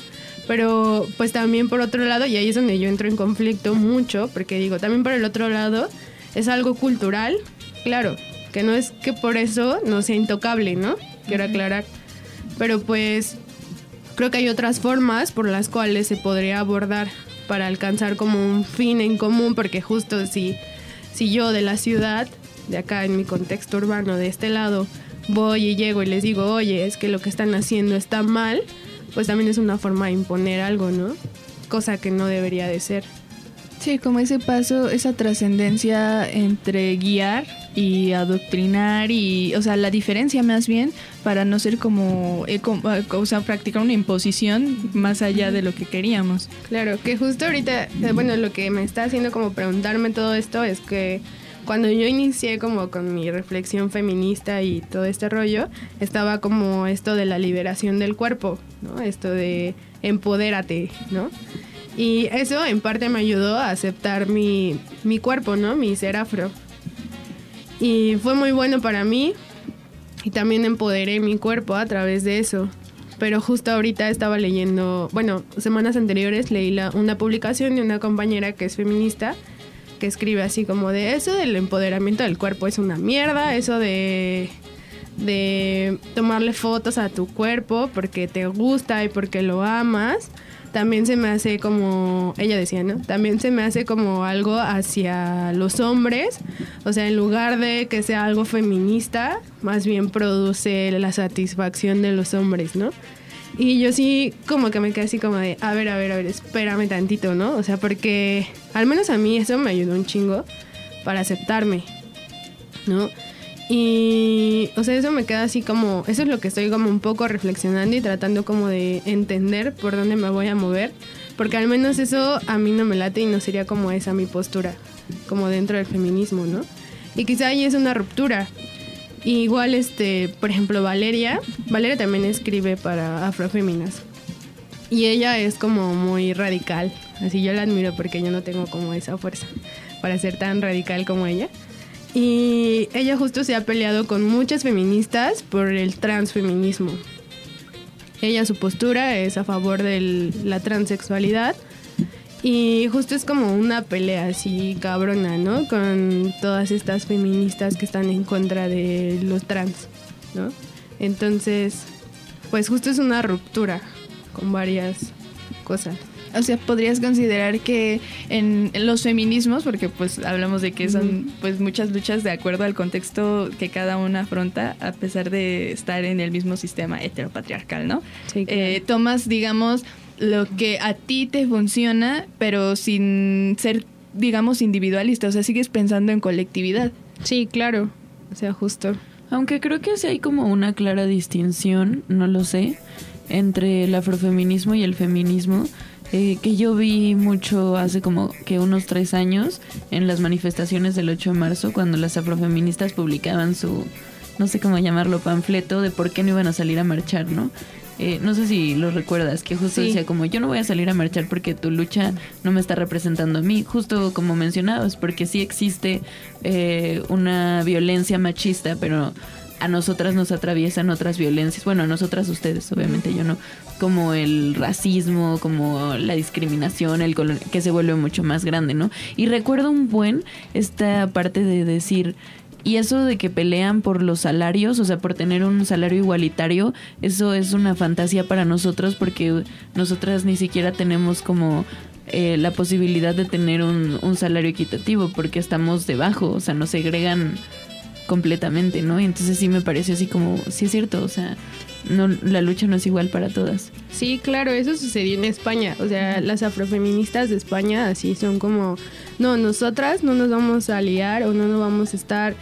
Pero pues también por otro lado, y ahí es donde yo entro en conflicto mucho, porque digo, también por el otro lado, es algo cultural, claro, que no es que por eso no sea intocable, ¿no? Quiero aclarar. Pero pues creo que hay otras formas por las cuales se podría abordar para alcanzar como un fin en común, porque justo si, si yo de la ciudad, de acá en mi contexto urbano, de este lado, voy y llego y les digo, oye, es que lo que están haciendo está mal, pues también es una forma de imponer algo, ¿no? Cosa que no debería de ser. Sí, como ese paso, esa trascendencia entre guiar y adoctrinar y, o sea, la diferencia más bien para no ser como, eh, eh, o sea, practicar una imposición más allá de lo que queríamos. Claro, que justo ahorita, eh, bueno, lo que me está haciendo como preguntarme todo esto es que cuando yo inicié como con mi reflexión feminista y todo este rollo, estaba como esto de la liberación del cuerpo, ¿no? Esto de empodérate, ¿no? Y eso en parte me ayudó a aceptar mi, mi cuerpo, ¿no? Mi ser afro. Y fue muy bueno para mí y también empoderé mi cuerpo a través de eso. Pero justo ahorita estaba leyendo, bueno, semanas anteriores leí la- una publicación de una compañera que es feminista que escribe así como de eso del empoderamiento del cuerpo es una mierda, eso de de tomarle fotos a tu cuerpo porque te gusta y porque lo amas, también se me hace como, ella decía, ¿no? También se me hace como algo hacia los hombres, o sea, en lugar de que sea algo feminista, más bien produce la satisfacción de los hombres, ¿no? Y yo sí como que me quedé así como de, a ver, a ver, a ver, espérame tantito, ¿no? O sea, porque al menos a mí eso me ayudó un chingo para aceptarme, ¿no? Y, o sea, eso me queda así como, eso es lo que estoy como un poco reflexionando y tratando como de entender por dónde me voy a mover, porque al menos eso a mí no me late y no sería como esa mi postura, como dentro del feminismo, ¿no? Y quizá ahí es una ruptura. Y igual, este, por ejemplo, Valeria, Valeria también escribe para Afrofeminas. Y ella es como muy radical, así yo la admiro porque yo no tengo como esa fuerza para ser tan radical como ella. Y ella justo se ha peleado con muchas feministas por el transfeminismo. Ella su postura es a favor de la transexualidad y justo es como una pelea así cabrona, ¿no? Con todas estas feministas que están en contra de los trans, ¿no? Entonces, pues justo es una ruptura con varias cosas. O sea, podrías considerar que en los feminismos, porque pues hablamos de que son pues muchas luchas de acuerdo al contexto que cada una afronta, a pesar de estar en el mismo sistema heteropatriarcal, ¿no? Eh, tomas, digamos, lo que a ti te funciona, pero sin ser, digamos, individualista. O sea, sigues pensando en colectividad. Sí, claro. O sea, justo. Aunque creo que sí hay como una clara distinción, no lo sé, entre el afrofeminismo y el feminismo, eh, que yo vi mucho hace como que unos tres años en las manifestaciones del 8 de marzo, cuando las afrofeministas publicaban su, no sé cómo llamarlo, panfleto de por qué no iban a salir a marchar, ¿no? Eh, no sé si lo recuerdas, que justo Sí. decía como yo no voy a salir a marchar porque tu lucha no me está representando a mí, justo como mencionabas, porque sí existe eh, una violencia machista, pero a nosotras nos atraviesan otras violencias, bueno, a nosotras ustedes, obviamente yo no, como el racismo, como la discriminación, el que se vuelve mucho más grande, ¿no? Y recuerdo un buen esta parte de decir, y eso de que pelean por los salarios, o sea, por tener un salario igualitario, eso es una fantasía para nosotros porque nosotras ni siquiera tenemos como eh, la posibilidad de tener un, un salario equitativo porque estamos debajo, o sea, nos segregan completamente, ¿no? Y entonces sí me pareció así como, sí es cierto, o sea, no, la lucha no es igual para todas. Sí, claro, eso sucedió en España. O sea, las afrofeministas de España así son como, no, nosotras no nos vamos a aliar o no nos vamos a estar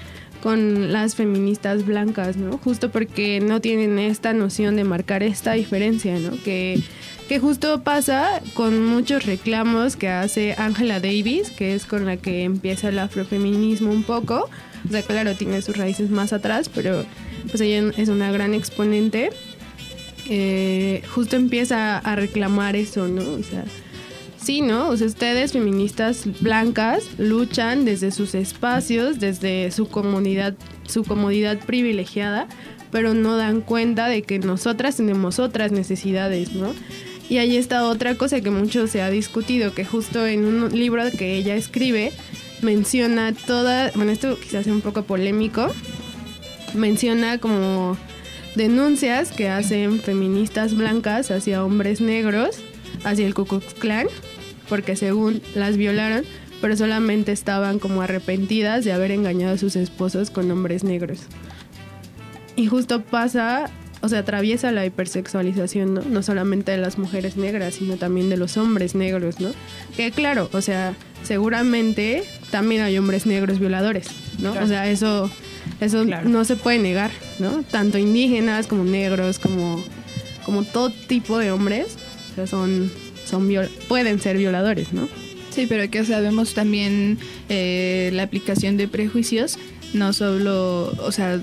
con las feministas blancas, ¿no? Justo porque no tienen esta noción de marcar esta diferencia, ¿no? Que, que justo pasa con muchos reclamos que hace Angela Davis, que es con la que empieza el afrofeminismo un poco. O sea, claro, tiene sus raíces más atrás, pero pues ella es una gran exponente eh, justo empieza a reclamar eso, ¿no? O sea, sí, ¿no? O sea, ustedes feministas blancas luchan desde sus espacios, desde su comunidad, su comodidad privilegiada, pero no dan cuenta de que nosotras tenemos otras necesidades, ¿no? Y ahí está otra cosa que mucho se ha discutido, que justo en un libro que ella escribe menciona toda, bueno, esto quizás sea un poco polémico, menciona como denuncias que hacen feministas blancas hacia hombres negros, hacia el Ku Klux Klan, porque según las violaron, pero solamente estaban como arrepentidas de haber engañado a sus esposos con hombres negros. Y justo pasa, o sea, atraviesa la hipersexualización, ¿no? No solamente de las mujeres negras, sino también de los hombres negros, ¿no? Que claro, o sea, seguramente también hay hombres negros violadores, ¿no? Claro. O sea, eso, eso no se puede negar, ¿no? Tanto indígenas como negros, como, como todo tipo de hombres, o sea, son, son viol- pueden ser violadores, ¿no? Sí, pero que sabemos también eh, la aplicación de prejuicios, no solo, o sea,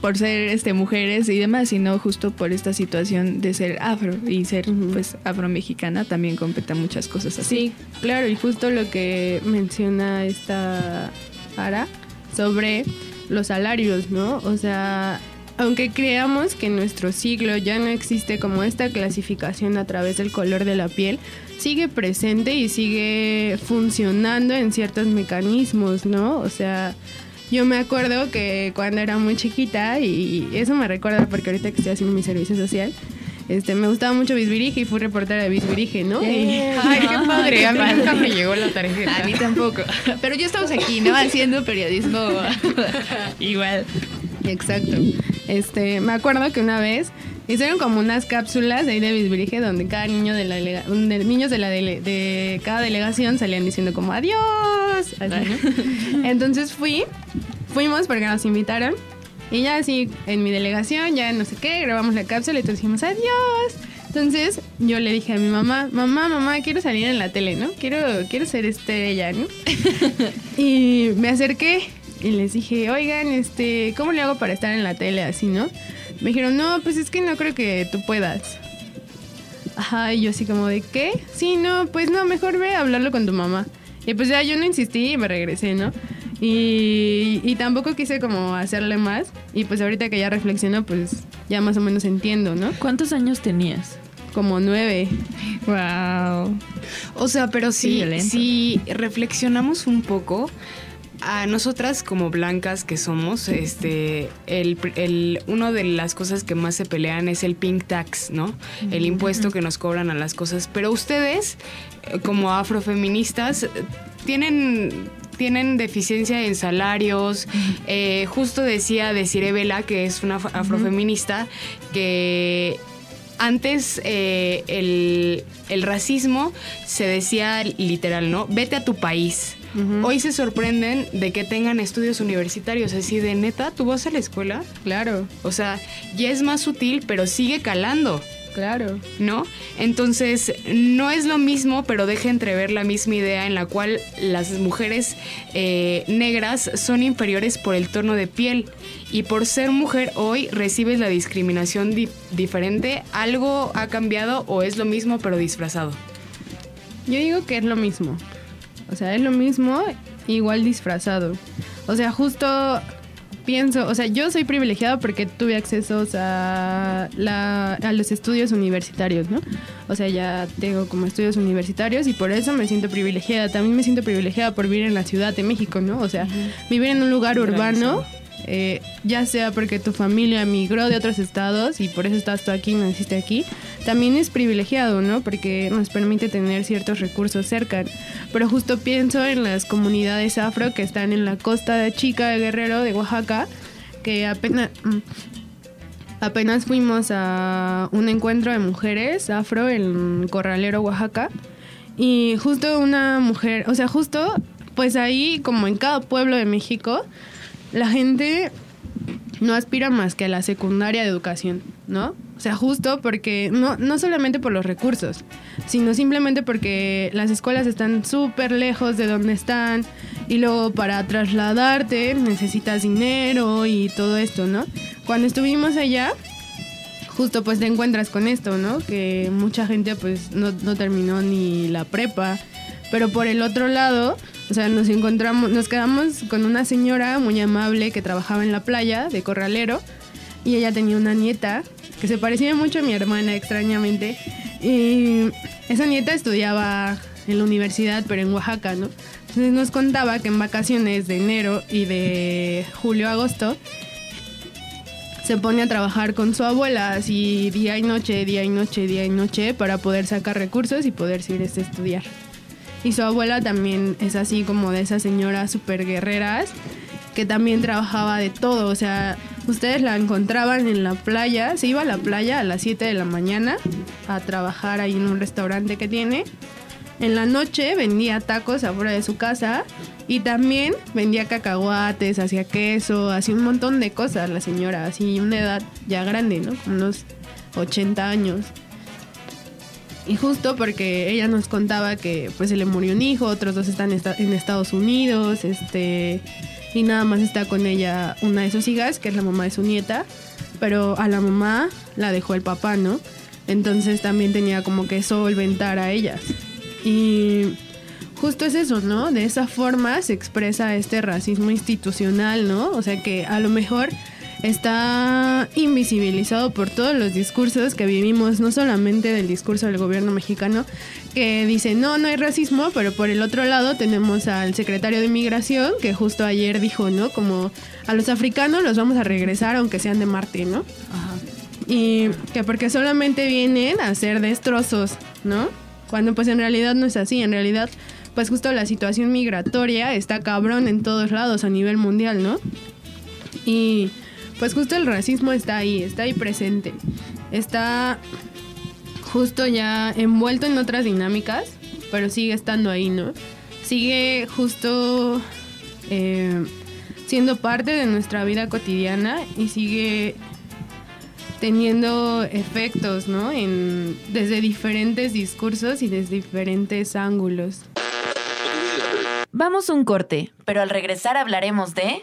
por ser este mujeres y demás, sino justo por esta situación de ser afro y ser pues afromexicana también compete a muchas cosas así. Sí, claro, y justo lo que menciona esta Ara sobre los salarios, ¿no? O sea, aunque creamos que en nuestro siglo ya no existe como esta clasificación a través del color de la piel, sigue presente y sigue funcionando en ciertos mecanismos, ¿no? O sea, yo me acuerdo que cuando era muy chiquita, y eso me recuerda porque ahorita que estoy haciendo mi servicio social, este, me gustaba mucho Bisbirige y fui reportera de Bisbirige, ¿no? Y- Ay, qué <laughs> padre. A mí nunca me llegó la tarjeta. A mí tampoco. Pero ya estamos aquí, ¿no? Haciendo periodismo. <laughs> Igual. Exacto. Este, me acuerdo que una vez hicieron como unas cápsulas de ahí de Bisbirige donde cada niño de la delega- de niños de la dele- de cada delegación salían diciendo como adiós. así, ¿no? Entonces fui, fuimos porque nos invitaron y ya así en mi delegación ya no sé qué, grabamos la cápsula y todos dijimos adiós. Entonces yo le dije a mi mamá, mamá, mamá, quiero salir en la tele, ¿no? Quiero, quiero ser estrella, ¿no? <laughs> y me acerqué y les dije, oigan, este, ¿cómo le hago para estar en la tele así, no? Me dijeron, no, pues es que no creo que tú puedas. Ajá, y yo así como de, ¿qué? Sí, no, pues no, mejor ve a hablarlo con tu mamá. Y pues ya yo no insistí y me regresé, ¿no? Y, y tampoco quise como hacerle más. Y pues ahorita que ya reflexiono, pues ya más o menos entiendo, ¿no? ¿Cuántos años tenías? Como nueve. Wow. O sea, pero sí, si reflexionamos un poco, a nosotras como blancas que somos, este, el, el, uno de las cosas que más se pelean es el pink tax, ¿no? El impuesto que nos cobran a las cosas. Pero ustedes, eh, como afrofeministas, eh, tienen tienen deficiencia en salarios. Eh, justo decía Desiree Vela, que es una af- afrofeminista, que antes eh, el, el racismo se decía literal, ¿no? Vete a tu país. Hoy se sorprenden de que tengan estudios universitarios, así de neta, ¿tú vas a la escuela? Claro. O sea, ya es más sutil, pero sigue calando. Claro. ¿No? Entonces, no es lo mismo, pero deja entrever la misma idea en la cual las mujeres eh, negras son inferiores por el tono de piel. Y por ser mujer hoy recibes la discriminación di- diferente. ¿Algo ha cambiado o es lo mismo, pero disfrazado? Yo digo que es lo mismo. O sea, es lo mismo, igual disfrazado. O sea, justo pienso, o sea, yo soy privilegiada porque tuve acceso a, la, a los estudios universitarios, ¿no? O sea, ya tengo como estudios universitarios y por eso me siento privilegiada. También me siento privilegiada por vivir en la Ciudad de México, ¿no? O sea, vivir en un lugar urbano, eh, ya sea porque tu familia migró de otros estados y por eso estás tú aquí, naciste aquí, también es privilegiado, ¿no? Porque nos permite tener ciertos recursos cerca. Pero justo pienso en las comunidades afro que están en la costa de Chica de Guerrero, de Oaxaca, que apenas... mm, Apenas fuimos a un encuentro de mujeres afro en Corralero, Oaxaca. Y justo una mujer, o sea, justo, pues ahí, como en cada pueblo de México, la gente no aspira más que a la secundaria de educación, ¿no? O sea, justo porque, no, no solamente por los recursos, sino simplemente porque las escuelas están súper lejos de donde están y luego para trasladarte necesitas dinero y todo esto, ¿no? Cuando estuvimos allá, justo pues te encuentras con esto, ¿no? Que mucha gente pues no, no terminó ni la prepa. Pero por el otro lado, o sea, nos encontramos, nos quedamos con una señora muy amable que trabajaba en la playa de Corralero y ella tenía una nieta que se parecía mucho a mi hermana extrañamente y esa nieta estudiaba en la universidad pero en Oaxaca, ¿no? Entonces nos contaba que en vacaciones de enero y de julio agosto se pone a trabajar con su abuela así día y noche, día y noche, día y noche para poder sacar recursos y poder irse a estudiar. Y su abuela también es así como de esas señoras súper guerreras que también trabajaba de todo. O sea, ustedes la encontraban en la playa, se iba a la playa a las 7 de la mañana a trabajar ahí en un restaurante que tiene. en la noche vendía tacos afuera de su casa y también vendía cacahuates, hacía queso, hacía un montón de cosas la señora, así una edad ya grande, ¿no? Unos 80 años. Y justo porque ella nos contaba que pues se le murió un hijo, otros dos están en Estados Unidos, este y nada más está con ella una de sus hijas, que es la mamá de su nieta, pero a la mamá la dejó el papá, ¿no? Entonces también tenía como que solventar a ellas. Y justo es eso, ¿no? De esa forma se expresa este racismo institucional, ¿no? O sea que a lo mejor está invisibilizado por todos los discursos que vivimos, no solamente del discurso del gobierno mexicano, que dice, no, no hay racismo, pero por el otro lado tenemos al secretario de Inmigración, que justo ayer dijo, ¿no? Como a los africanos los vamos a regresar aunque sean de Marte, ¿no? Ajá. Y que porque solamente vienen a hacer destrozos, ¿no? Cuando pues en realidad no es así, en realidad pues justo la situación migratoria está cabrón en todos lados a nivel mundial, ¿no? Y pues justo el racismo está ahí, está ahí presente. Está justo ya envuelto en otras dinámicas, pero sigue estando ahí, ¿no? Sigue justo eh, siendo parte de nuestra vida cotidiana y sigue teniendo efectos, ¿no? En, desde diferentes discursos y desde diferentes ángulos. Vamos un corte, pero al regresar hablaremos de...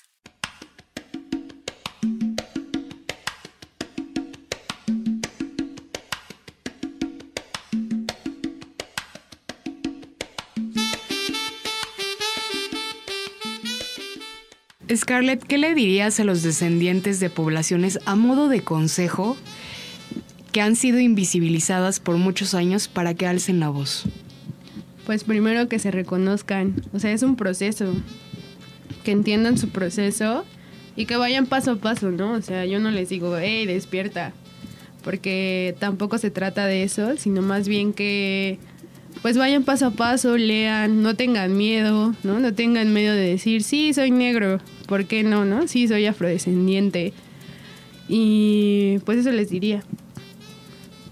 Scarlett, ¿qué le dirías a los descendientes de poblaciones a modo de consejo que han sido invisibilizadas por muchos años para que alcen la voz? Pues primero que se reconozcan, o sea, es un proceso, que entiendan su proceso y que vayan paso a paso, ¿no? O sea, yo no les digo, hey, despierta, porque tampoco se trata de eso, sino más bien que pues vayan paso a paso, lean, no tengan miedo, ¿no? No tengan miedo de decir, sí, soy negro, ¿por qué no, no? Sí, soy afrodescendiente. Y pues eso les diría.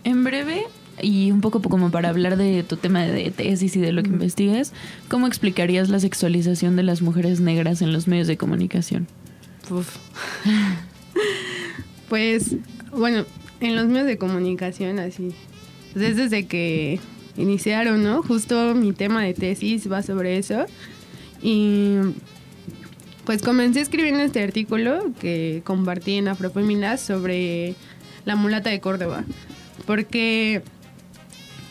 En breve, y un poco como para hablar de tu tema de tesis y de lo que investigas, ¿cómo explicarías la sexualización de las mujeres negras en los medios de comunicación? <laughs> pues, bueno, en los medios de comunicación, así, pues, desde que iniciaron, ¿no? Justo mi tema de tesis va sobre eso. Y pues comencé escribiendo este artículo que compartí en Afrofeminas sobre la mulata de Córdoba. Porque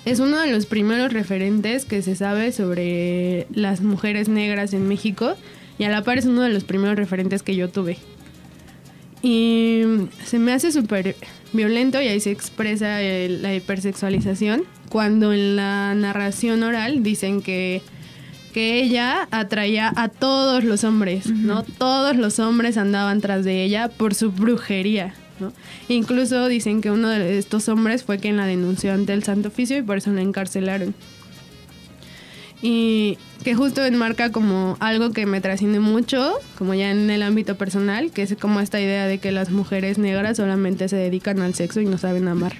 es uno de los primeros referentes que se sabe sobre las mujeres negras en México y a la par es uno de los primeros referentes que yo tuve. Y se me hace súper violento y ahí se expresa la hipersexualización cuando en la narración oral dicen que, que ella atraía a todos los hombres, ¿no? Todos los hombres andaban tras de ella por su brujería. ¿no? Incluso dicen que uno de estos hombres fue quien la denunció ante el Santo Oficio y por eso la encarcelaron. Y que justo enmarca como algo que me trasciende mucho, como ya en el ámbito personal, que es como esta idea de que las mujeres negras solamente se dedican al sexo y no saben amar,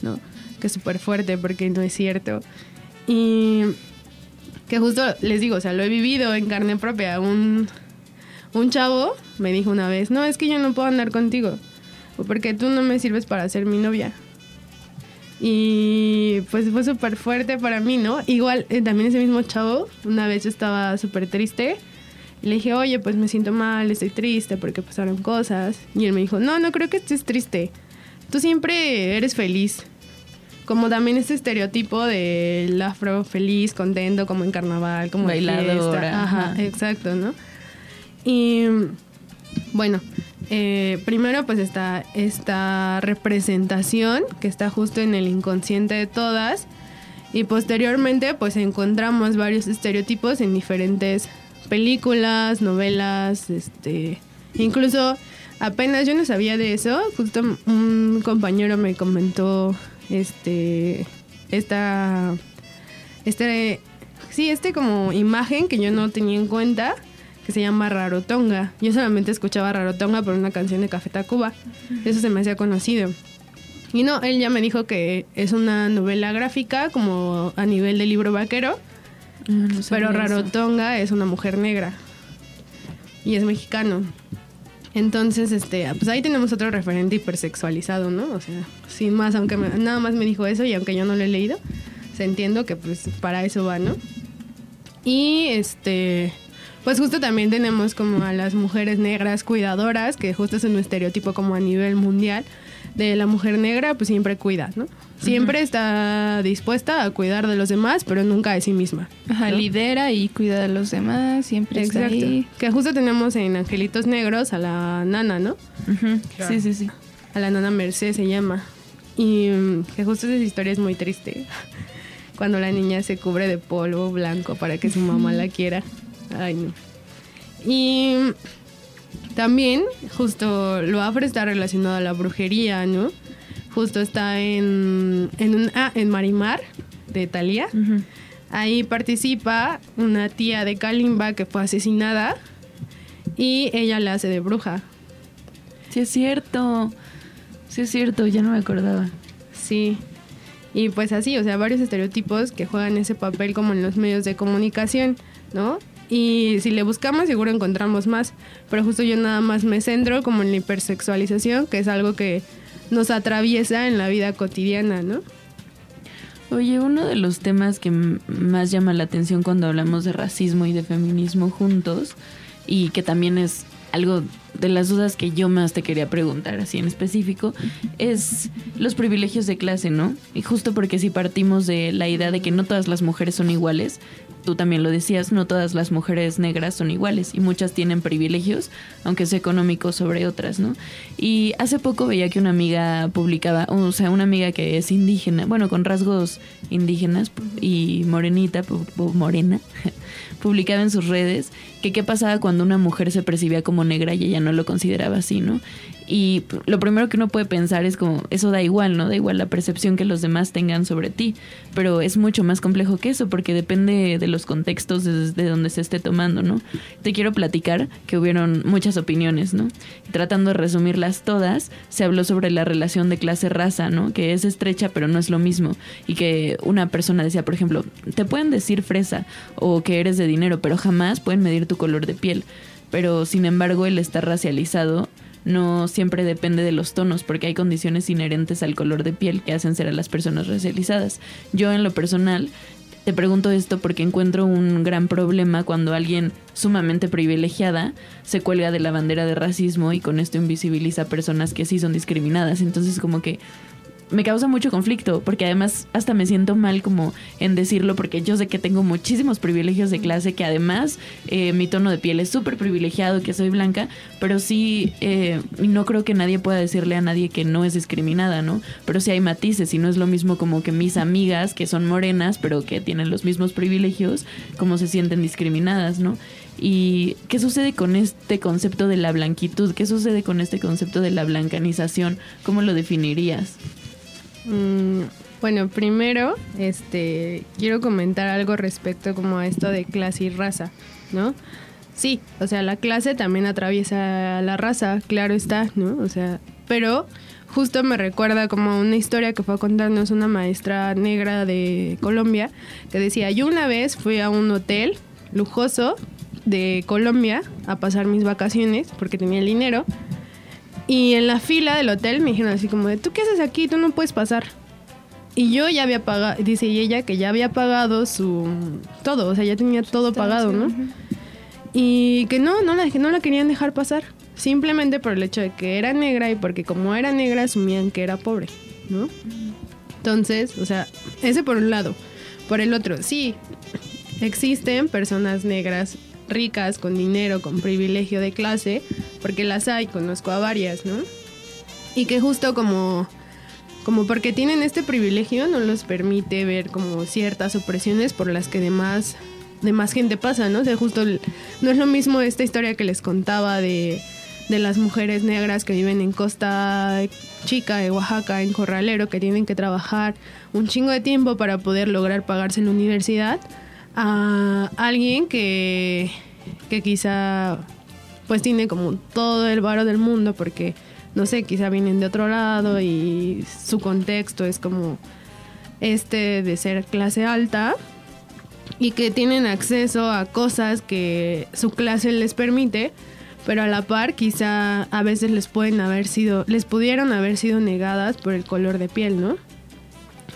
¿no? Que súper fuerte porque no es cierto. Y que justo les digo, o sea, lo he vivido en carne propia. Un, un chavo me dijo una vez, no, es que yo no puedo andar contigo, porque tú no me sirves para ser mi novia. Y pues fue súper fuerte para mí, ¿no? Igual eh, también ese mismo chavo, una vez yo estaba súper triste. Le dije, oye, pues me siento mal, estoy triste porque pasaron cosas. Y él me dijo, no, no creo que estés triste. Tú siempre eres feliz. Como también este estereotipo del afro feliz, contento, como en carnaval, como Bailadora. Ajá, ajá. exacto, ¿no? Y bueno, eh, primero pues está esta representación que está justo en el inconsciente de todas y posteriormente pues encontramos varios estereotipos en diferentes películas, novelas, este, incluso apenas yo no sabía de eso, justo un compañero me comentó este esta este sí, este como imagen que yo no tenía en cuenta que se llama Rarotonga. Yo solamente escuchaba Rarotonga por una canción de Café Tacuba. Eso se me hacía conocido. Y no, él ya me dijo que es una novela gráfica como a nivel de libro vaquero. pero sabía eso. Rarotonga es una mujer negra. Y es mexicano. Entonces, este, pues ahí tenemos otro referente hipersexualizado, ¿no? O sea, sin más, aunque me- nada más me dijo eso y aunque yo no lo he leído, se entiendo que pues para eso va, ¿no? Y este, pues justo también tenemos como a las mujeres negras cuidadoras, que justo es un estereotipo como a nivel mundial de la mujer negra, pues siempre cuida, ¿no? Siempre está dispuesta a cuidar de los demás, pero nunca de sí misma. Ajá, ¿no? lidera y cuida de los demás, siempre está Exacto. ahí. Que justo tenemos en Angelitos Negros a la nana, ¿no? Sí, sí, sí. A la nana Merced se llama. Y mm, que justo esa historia es muy triste. <laughs> Cuando la niña se cubre de polvo blanco para que su mamá la <laughs> quiera. Ay, no. Y también, justo lo afro está relacionado a la brujería, ¿no? Justo está en, en, un, ah, en Marimar, de Thalía. Ahí participa una tía de Kalimba que fue asesinada y ella la hace de bruja. Sí, es cierto. Sí, es cierto, ya no me acordaba. Sí. Y pues así, o sea, varios estereotipos que juegan ese papel como en los medios de comunicación, ¿no? Y si le buscamos seguro encontramos más, pero justo yo nada más me centro como en la hipersexualización, que es algo que nos atraviesa en la vida cotidiana, ¿no? Oye, uno de los temas que más llama la atención cuando hablamos de racismo y de feminismo juntos, y que también es algo de las dudas que yo más te quería preguntar, así en específico, es los privilegios de clase, ¿no? Y justo porque si partimos de la idea de que no todas las mujeres son iguales, tú también lo decías, no todas las mujeres negras son iguales y muchas tienen privilegios, aunque sea económico sobre otras, ¿no? Y hace poco veía que una amiga publicaba, o sea, una amiga que es indígena, bueno, con rasgos indígenas y morenita, morena, publicaba en sus redes que qué pasaba cuando una mujer se percibía como negra y ella no lo consideraba así, ¿no? Y lo primero que uno puede pensar es como, eso da igual, ¿no? Da igual la percepción que los demás tengan sobre ti, pero es mucho más complejo que eso porque depende de los contextos desde donde se esté tomando, ¿no? Te quiero platicar que hubieron muchas opiniones, ¿no? Tratando de resumirlas todas, se habló sobre la relación de clase-raza, ¿no? Que es estrecha pero no es lo mismo. Y que una persona decía, por ejemplo, te pueden decir fresa o que eres de dinero, pero jamás pueden medir tu color de piel. Pero sin embargo el estar racializado no siempre depende de los tonos, porque hay condiciones inherentes al color de piel que hacen ser a las personas racializadas. Yo en lo personal te pregunto esto porque encuentro un gran problema cuando alguien sumamente privilegiada se cuelga de la bandera de racismo y con esto invisibiliza a personas que sí son discriminadas. Entonces como que me causa mucho conflicto porque además hasta me siento mal como en decirlo porque yo sé que tengo muchísimos privilegios de clase que además eh, mi tono de piel es súper privilegiado que soy blanca pero sí eh, no creo que nadie pueda decirle a nadie que no es discriminada no pero sí hay matices y no es lo mismo como que mis amigas que son morenas pero que tienen los mismos privilegios como se sienten discriminadas no ¿Y qué sucede con este concepto de la blanquitud? ¿Qué sucede con este concepto de la blancanización? ¿Cómo lo definirías? Mm, bueno, primero, este, quiero comentar algo respecto como a esto de clase y raza, ¿no? Sí, o sea, la clase también atraviesa la raza, claro está, ¿no? O sea, pero justo me recuerda como una historia que fue a contarnos una maestra negra de Colombia que decía, yo una vez fui a un hotel lujoso de Colombia a pasar mis vacaciones porque tenía el dinero y en la fila del hotel me dijeron así como de, ¿tú qué haces aquí? Tú no puedes pasar. Y yo ya había pagado, dice ella que ya había pagado su todo, o sea, ya tenía todo pagado, ¿no? Y que no, no la, no la querían dejar pasar. Simplemente por el hecho de que era negra y porque como era negra asumían que era pobre, ¿no? Entonces, o sea, ese por un lado. Por el otro, sí, existen personas negras ricas, con dinero, con privilegio de clase, porque las hay, conozco a varias, ¿no? Y que justo como, como porque tienen este privilegio no los permite ver como ciertas opresiones por las que demás, demás gente pasa, ¿no? O sea, justo no es lo mismo esta historia que les contaba de, de las mujeres negras que viven en Costa Chica de Oaxaca, en Corralero, que tienen que trabajar un chingo de tiempo para poder lograr pagarse la universidad, a alguien que, que quizá pues tiene como todo el varo del mundo porque no sé, quizá vienen de otro lado y su contexto es como este de ser clase alta y que tienen acceso a cosas que su clase les permite, pero a la par quizá a veces les pueden haber sido, les pudieron haber sido negadas por el color de piel, ¿no?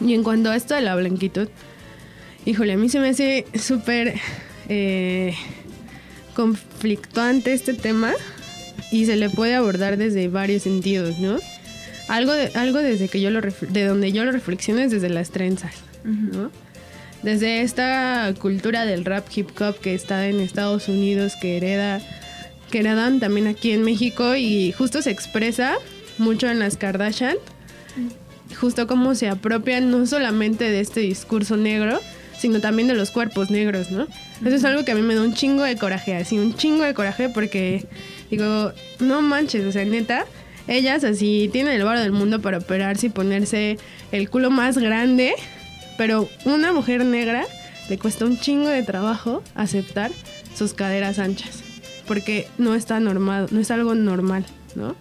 Y en cuanto a esto de la blanquitud, híjole, a mí se me hace súper eh, conflictuante este tema y se le puede abordar desde varios sentidos, ¿no? Algo, de, algo desde que yo lo de donde yo lo reflexiono es desde las trenzas, ¿no? Desde esta cultura del rap hip hop que está en Estados Unidos, que hereda, que heredan también aquí en México y justo se expresa mucho en las Kardashian, justo cómo se apropian no solamente de este discurso negro, sino también de los cuerpos negros, ¿no? Eso es algo que a mí me da un chingo de coraje, así un chingo de coraje porque digo, no manches, o sea, neta, ellas así tienen el varo del mundo para operarse y ponerse el culo más grande, pero una mujer negra le cuesta un chingo de trabajo aceptar sus caderas anchas, porque no está normado, no es algo normal, ¿no?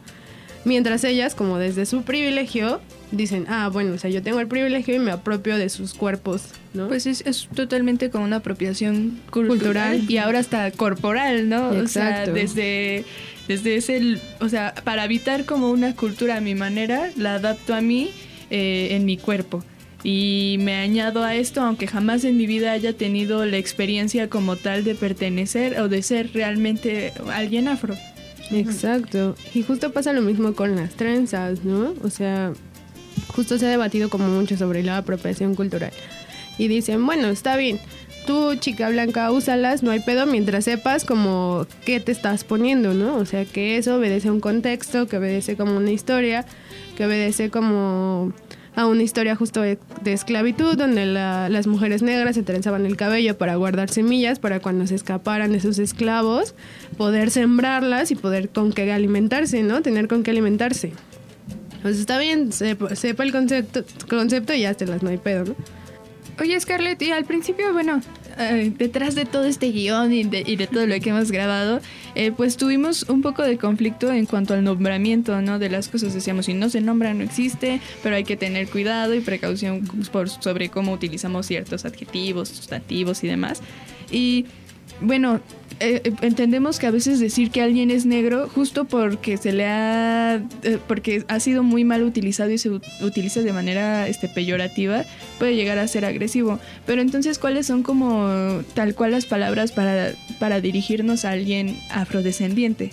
Mientras ellas, como desde su privilegio, dicen, ah, bueno, o sea, yo tengo el privilegio y me apropio de sus cuerpos, ¿no? Pues es, es totalmente como una apropiación cultural, Cultural. y ahora hasta corporal, ¿no? O sea, desde, desde ese, o sea, para evitar como una cultura a mi manera, la adapto a mí eh, en mi cuerpo. Y me añado a esto, aunque jamás en mi vida haya tenido la experiencia como tal de pertenecer o de ser realmente alguien afro. Exacto. Y justo pasa lo mismo con las trenzas, ¿no? O sea, justo se ha debatido como mucho sobre la apropiación cultural. Y dicen, bueno, está bien, tú chica blanca úsalas, no hay pedo, mientras sepas como qué te estás poniendo, ¿no? O sea, que eso obedece a un contexto, que obedece como una historia, que obedece como a una historia justo de, de esclavitud, donde la- las mujeres negras se trenzaban el cabello para guardar semillas, para cuando se escaparan de sus esclavos, poder sembrarlas y poder con qué alimentarse, ¿no? Tener con qué alimentarse. Pues está bien, sepa, sepa el concepto, concepto y ya te las no hay pedo, ¿no? Oye, Scarlett, y al principio, bueno, eh, detrás de todo este guion y de, y de todo lo que hemos grabado, eh, pues tuvimos un poco de conflicto en cuanto al nombramiento, ¿no? De las cosas. Decíamos, si no se nombra, no existe, pero hay que tener cuidado y precaución por, sobre cómo utilizamos ciertos adjetivos, sustantivos y demás. Y bueno, eh, eh, entendemos que a veces decir que alguien es negro justo porque se le ha eh, porque ha sido muy mal utilizado y se utiliza de manera este peyorativa puede llegar a ser agresivo pero entonces cuáles son como tal cual las palabras para para dirigirnos a alguien afrodescendiente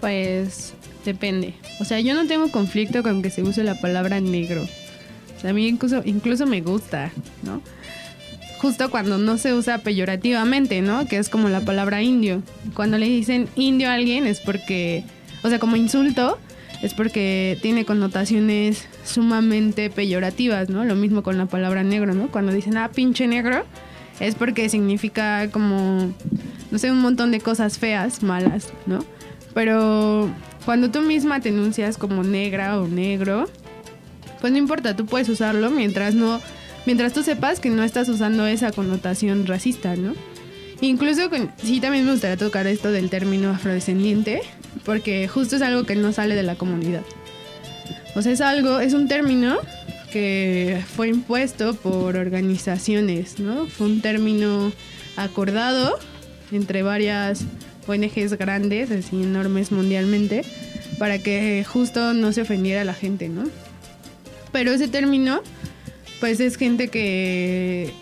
Pues depende. O sea, yo no tengo conflicto con que se use la palabra negro. O sea, a mí incluso, incluso me gusta, ¿no? Justo cuando no se usa peyorativamente, ¿no? Que es como la palabra indio. Cuando le dicen indio a alguien es porque, o sea, como insulto, es porque tiene connotaciones sumamente peyorativas, ¿no? Lo mismo con la palabra negro, ¿no? Cuando dicen, ah, pinche negro, es porque significa como, no sé, un montón de cosas feas, malas, ¿no? Pero cuando tú misma te enuncias como negra o negro, pues no importa, tú puedes usarlo mientras no, mientras tú sepas que no estás usando esa connotación racista, ¿no? Incluso con, sí también me gustaría tocar esto del término afrodescendiente, porque justo es algo que no sale de la comunidad. O sea, es algo, es un término que fue impuesto por organizaciones, ¿no? Fue un término acordado entre varias ONGs grandes, así enormes mundialmente, para que justo no se ofendiera a la gente, ¿no? Pero ese término, pues es gente que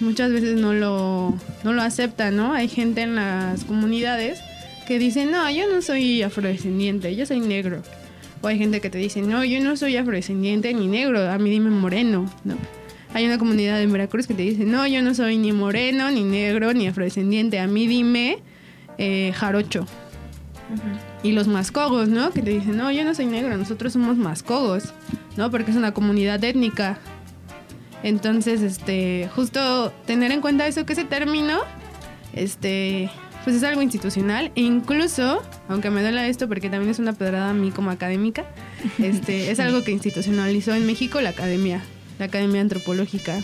muchas veces no lo, no lo acepta, ¿no? Hay gente en las comunidades que dicen, no, yo no soy afrodescendiente, yo soy negro. O hay gente que te dice, no, yo no soy afrodescendiente ni negro, a mí dime moreno, ¿no? Hay una comunidad en Veracruz que te dice, no, yo no soy ni moreno, ni negro, ni afrodescendiente, a mí dime eh, jarocho. Y los mascogos, ¿no? Que te dicen, no, yo no soy negro, nosotros somos mascogos, ¿no? Porque es una comunidad étnica. Entonces, este, justo tener en cuenta eso que ese término, este, pues es algo institucional. E incluso, aunque me duela esto porque también es una pedrada a mí como académica, <laughs> este, es algo que institucionalizó en México la academia, la academia antropológica.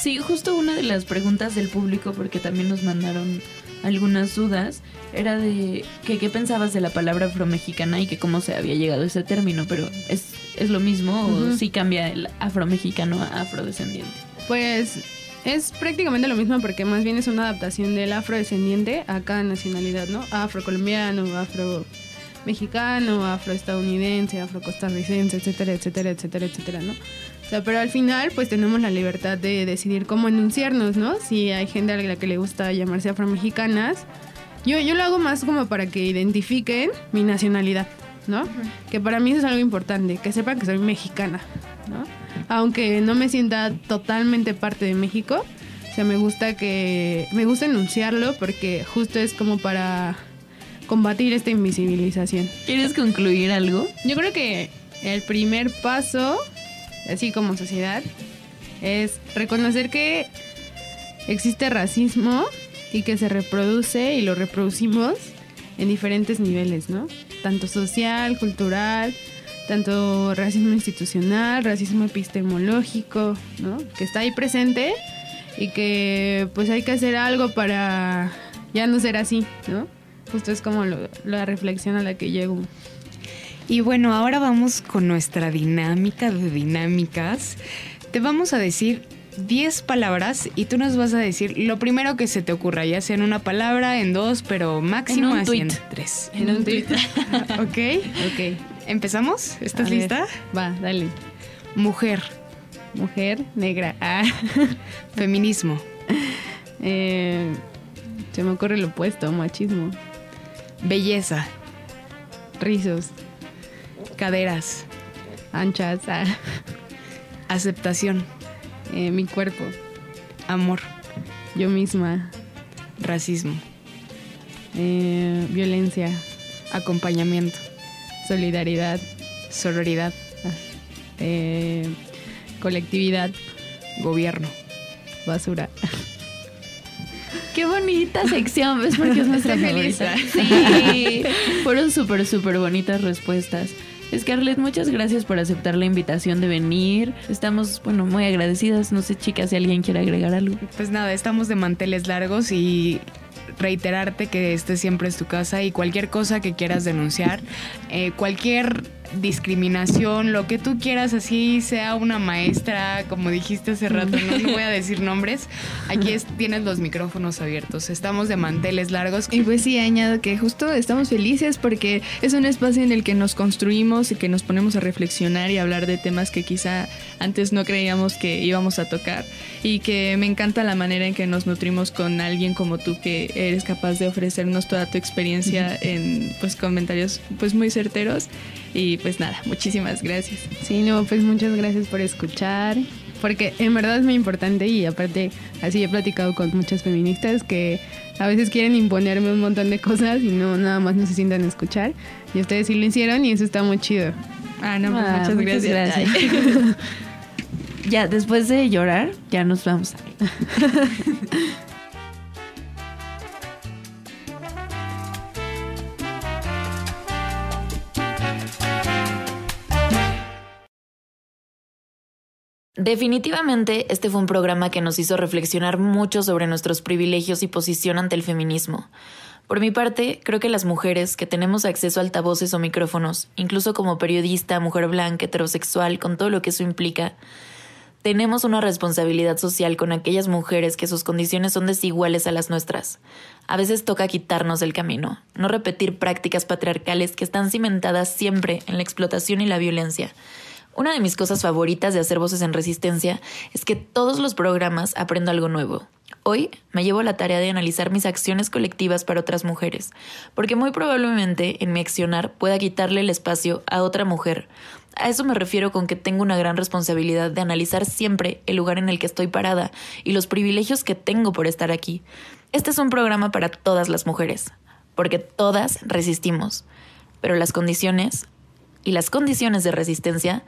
Sí, justo una de las preguntas del público, porque también nos mandaron algunas dudas, era de que qué pensabas de la palabra afromexicana y que cómo se había llegado a ese término, pero ¿es, es lo mismo o Ujú. sí cambia el afromexicano a afrodescendiente? Pues es prácticamente lo mismo porque más bien es una adaptación del afrodescendiente a cada nacionalidad, ¿no? Afrocolombiano, afromexicano, afroestadounidense, afrocostarricense, etcétera, etcétera, etcétera, etcétera, ¿no? O sea, pero al final pues tenemos la libertad de decidir cómo enunciarnos, ¿no? Si hay gente a la que le gusta llamarse afromexicanas, yo, yo lo hago más como para que identifiquen mi nacionalidad, ¿no? Que para mí eso es algo importante, que sepan que soy mexicana, ¿no? Aunque no me sienta totalmente parte de México, o sea, me gusta que me gusta enunciarlo porque justo es como para combatir esta invisibilización. ¿Quieres concluir algo? Yo creo que el primer paso, así como sociedad, es reconocer que existe racismo y que se reproduce y lo reproducimos en diferentes niveles, ¿no? Tanto social, cultural, tanto racismo institucional, racismo epistemológico, ¿no? Que está ahí presente y que pues hay que hacer algo para ya no ser así, ¿no? Justo es como lo- la reflexión a la que llego. Y bueno, ahora vamos con nuestra dinámica de dinámicas. Te vamos a decir 10 palabras y tú nos vas a decir lo primero que se te ocurra, ya sea en una palabra, en dos, pero máximo En un en tres. En un tuit. <laughs> ok. Ok. ¿Empezamos? ¿Estás A ver, lista? Va, dale. Mujer. Mujer negra. Ah. <laughs> Feminismo. Eh, se me ocurre lo opuesto, machismo. Belleza. Rizos. Caderas. Anchas. <laughs> Aceptación. Eh, mi cuerpo. Amor. Yo misma. Racismo. Eh, violencia. Acompañamiento. Solidaridad. Sororidad. <laughs> Eh, colectividad. Gobierno. Basura. <laughs> Qué bonita sección, ¿ves? Porque es nuestra favorita. Sí, fueron súper, súper bonitas respuestas. Scarlett, muchas gracias por aceptar la invitación de venir. Estamos, bueno, muy agradecidas. No sé, chicas, si alguien quiere agregar algo. Pues nada, estamos de manteles largos y reiterarte que este siempre es tu casa y cualquier cosa que quieras denunciar, eh, cualquier discriminación, lo que tú quieras, así sea una maestra, como dijiste hace rato, no, no voy a decir nombres, aquí es- tienes los micrófonos abiertos, estamos de manteles largos. Y pues sí, añado que justo estamos felices porque es un espacio en el que nos construimos y que nos ponemos a reflexionar y hablar de temas que quizá antes no creíamos que íbamos a tocar. Y que me encanta la manera en que nos nutrimos con alguien como tú que eres capaz de ofrecernos toda tu experiencia en pues comentarios pues muy certeros y pues nada, muchísimas gracias. Sí, no, pues muchas gracias por escuchar. Porque en verdad es muy importante y aparte así he platicado con muchas feministas que a veces quieren imponerme un montón de cosas y no nada más no se sientan a escuchar. Y ustedes sí lo hicieron y eso está muy chido. Ah, no, pues, muchas gracias. <laughs> ya, después de llorar, ya nos vamos. <laughs> Definitivamente, este fue un programa que nos hizo reflexionar mucho sobre nuestros privilegios y posición ante el feminismo. Por mi parte, creo que las mujeres que tenemos acceso a altavoces o micrófonos, incluso como periodista, mujer blanca, heterosexual, con todo lo que eso implica, tenemos una responsabilidad social con aquellas mujeres que sus condiciones son desiguales a las nuestras. A veces toca quitarnos del camino, no repetir prácticas patriarcales que están cimentadas siempre en la explotación y la violencia. Una de mis cosas favoritas de hacer voces en resistencia es que todos los programas aprendo algo nuevo. Hoy me llevo la tarea de analizar mis acciones colectivas para otras mujeres, porque muy probablemente en mi accionar pueda quitarle el espacio a otra mujer. A eso me refiero con que tengo una gran responsabilidad de analizar siempre el lugar en el que estoy parada y los privilegios que tengo por estar aquí. Este es un programa para todas las mujeres, porque todas resistimos, pero las condiciones y las condiciones de resistencia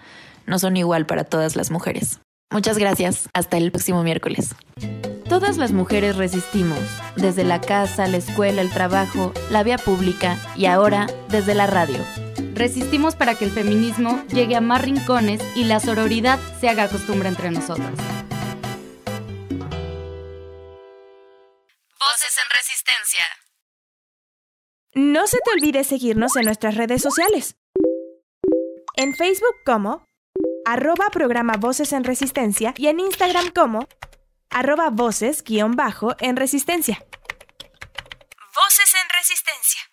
no son igual para todas las mujeres. Muchas gracias, hasta el próximo miércoles. Todas las mujeres resistimos, desde la casa, la escuela, el trabajo, la vía pública y ahora desde la radio. Resistimos para que el feminismo llegue a más rincones y la sororidad se haga costumbre entre nosotras. Voces en Resistencia. No se te olvide seguirnos en nuestras redes sociales. En Facebook como arroba programa Voces en Resistencia y en Instagram como arroba voces guion bajo en Resistencia. Voces en Resistencia.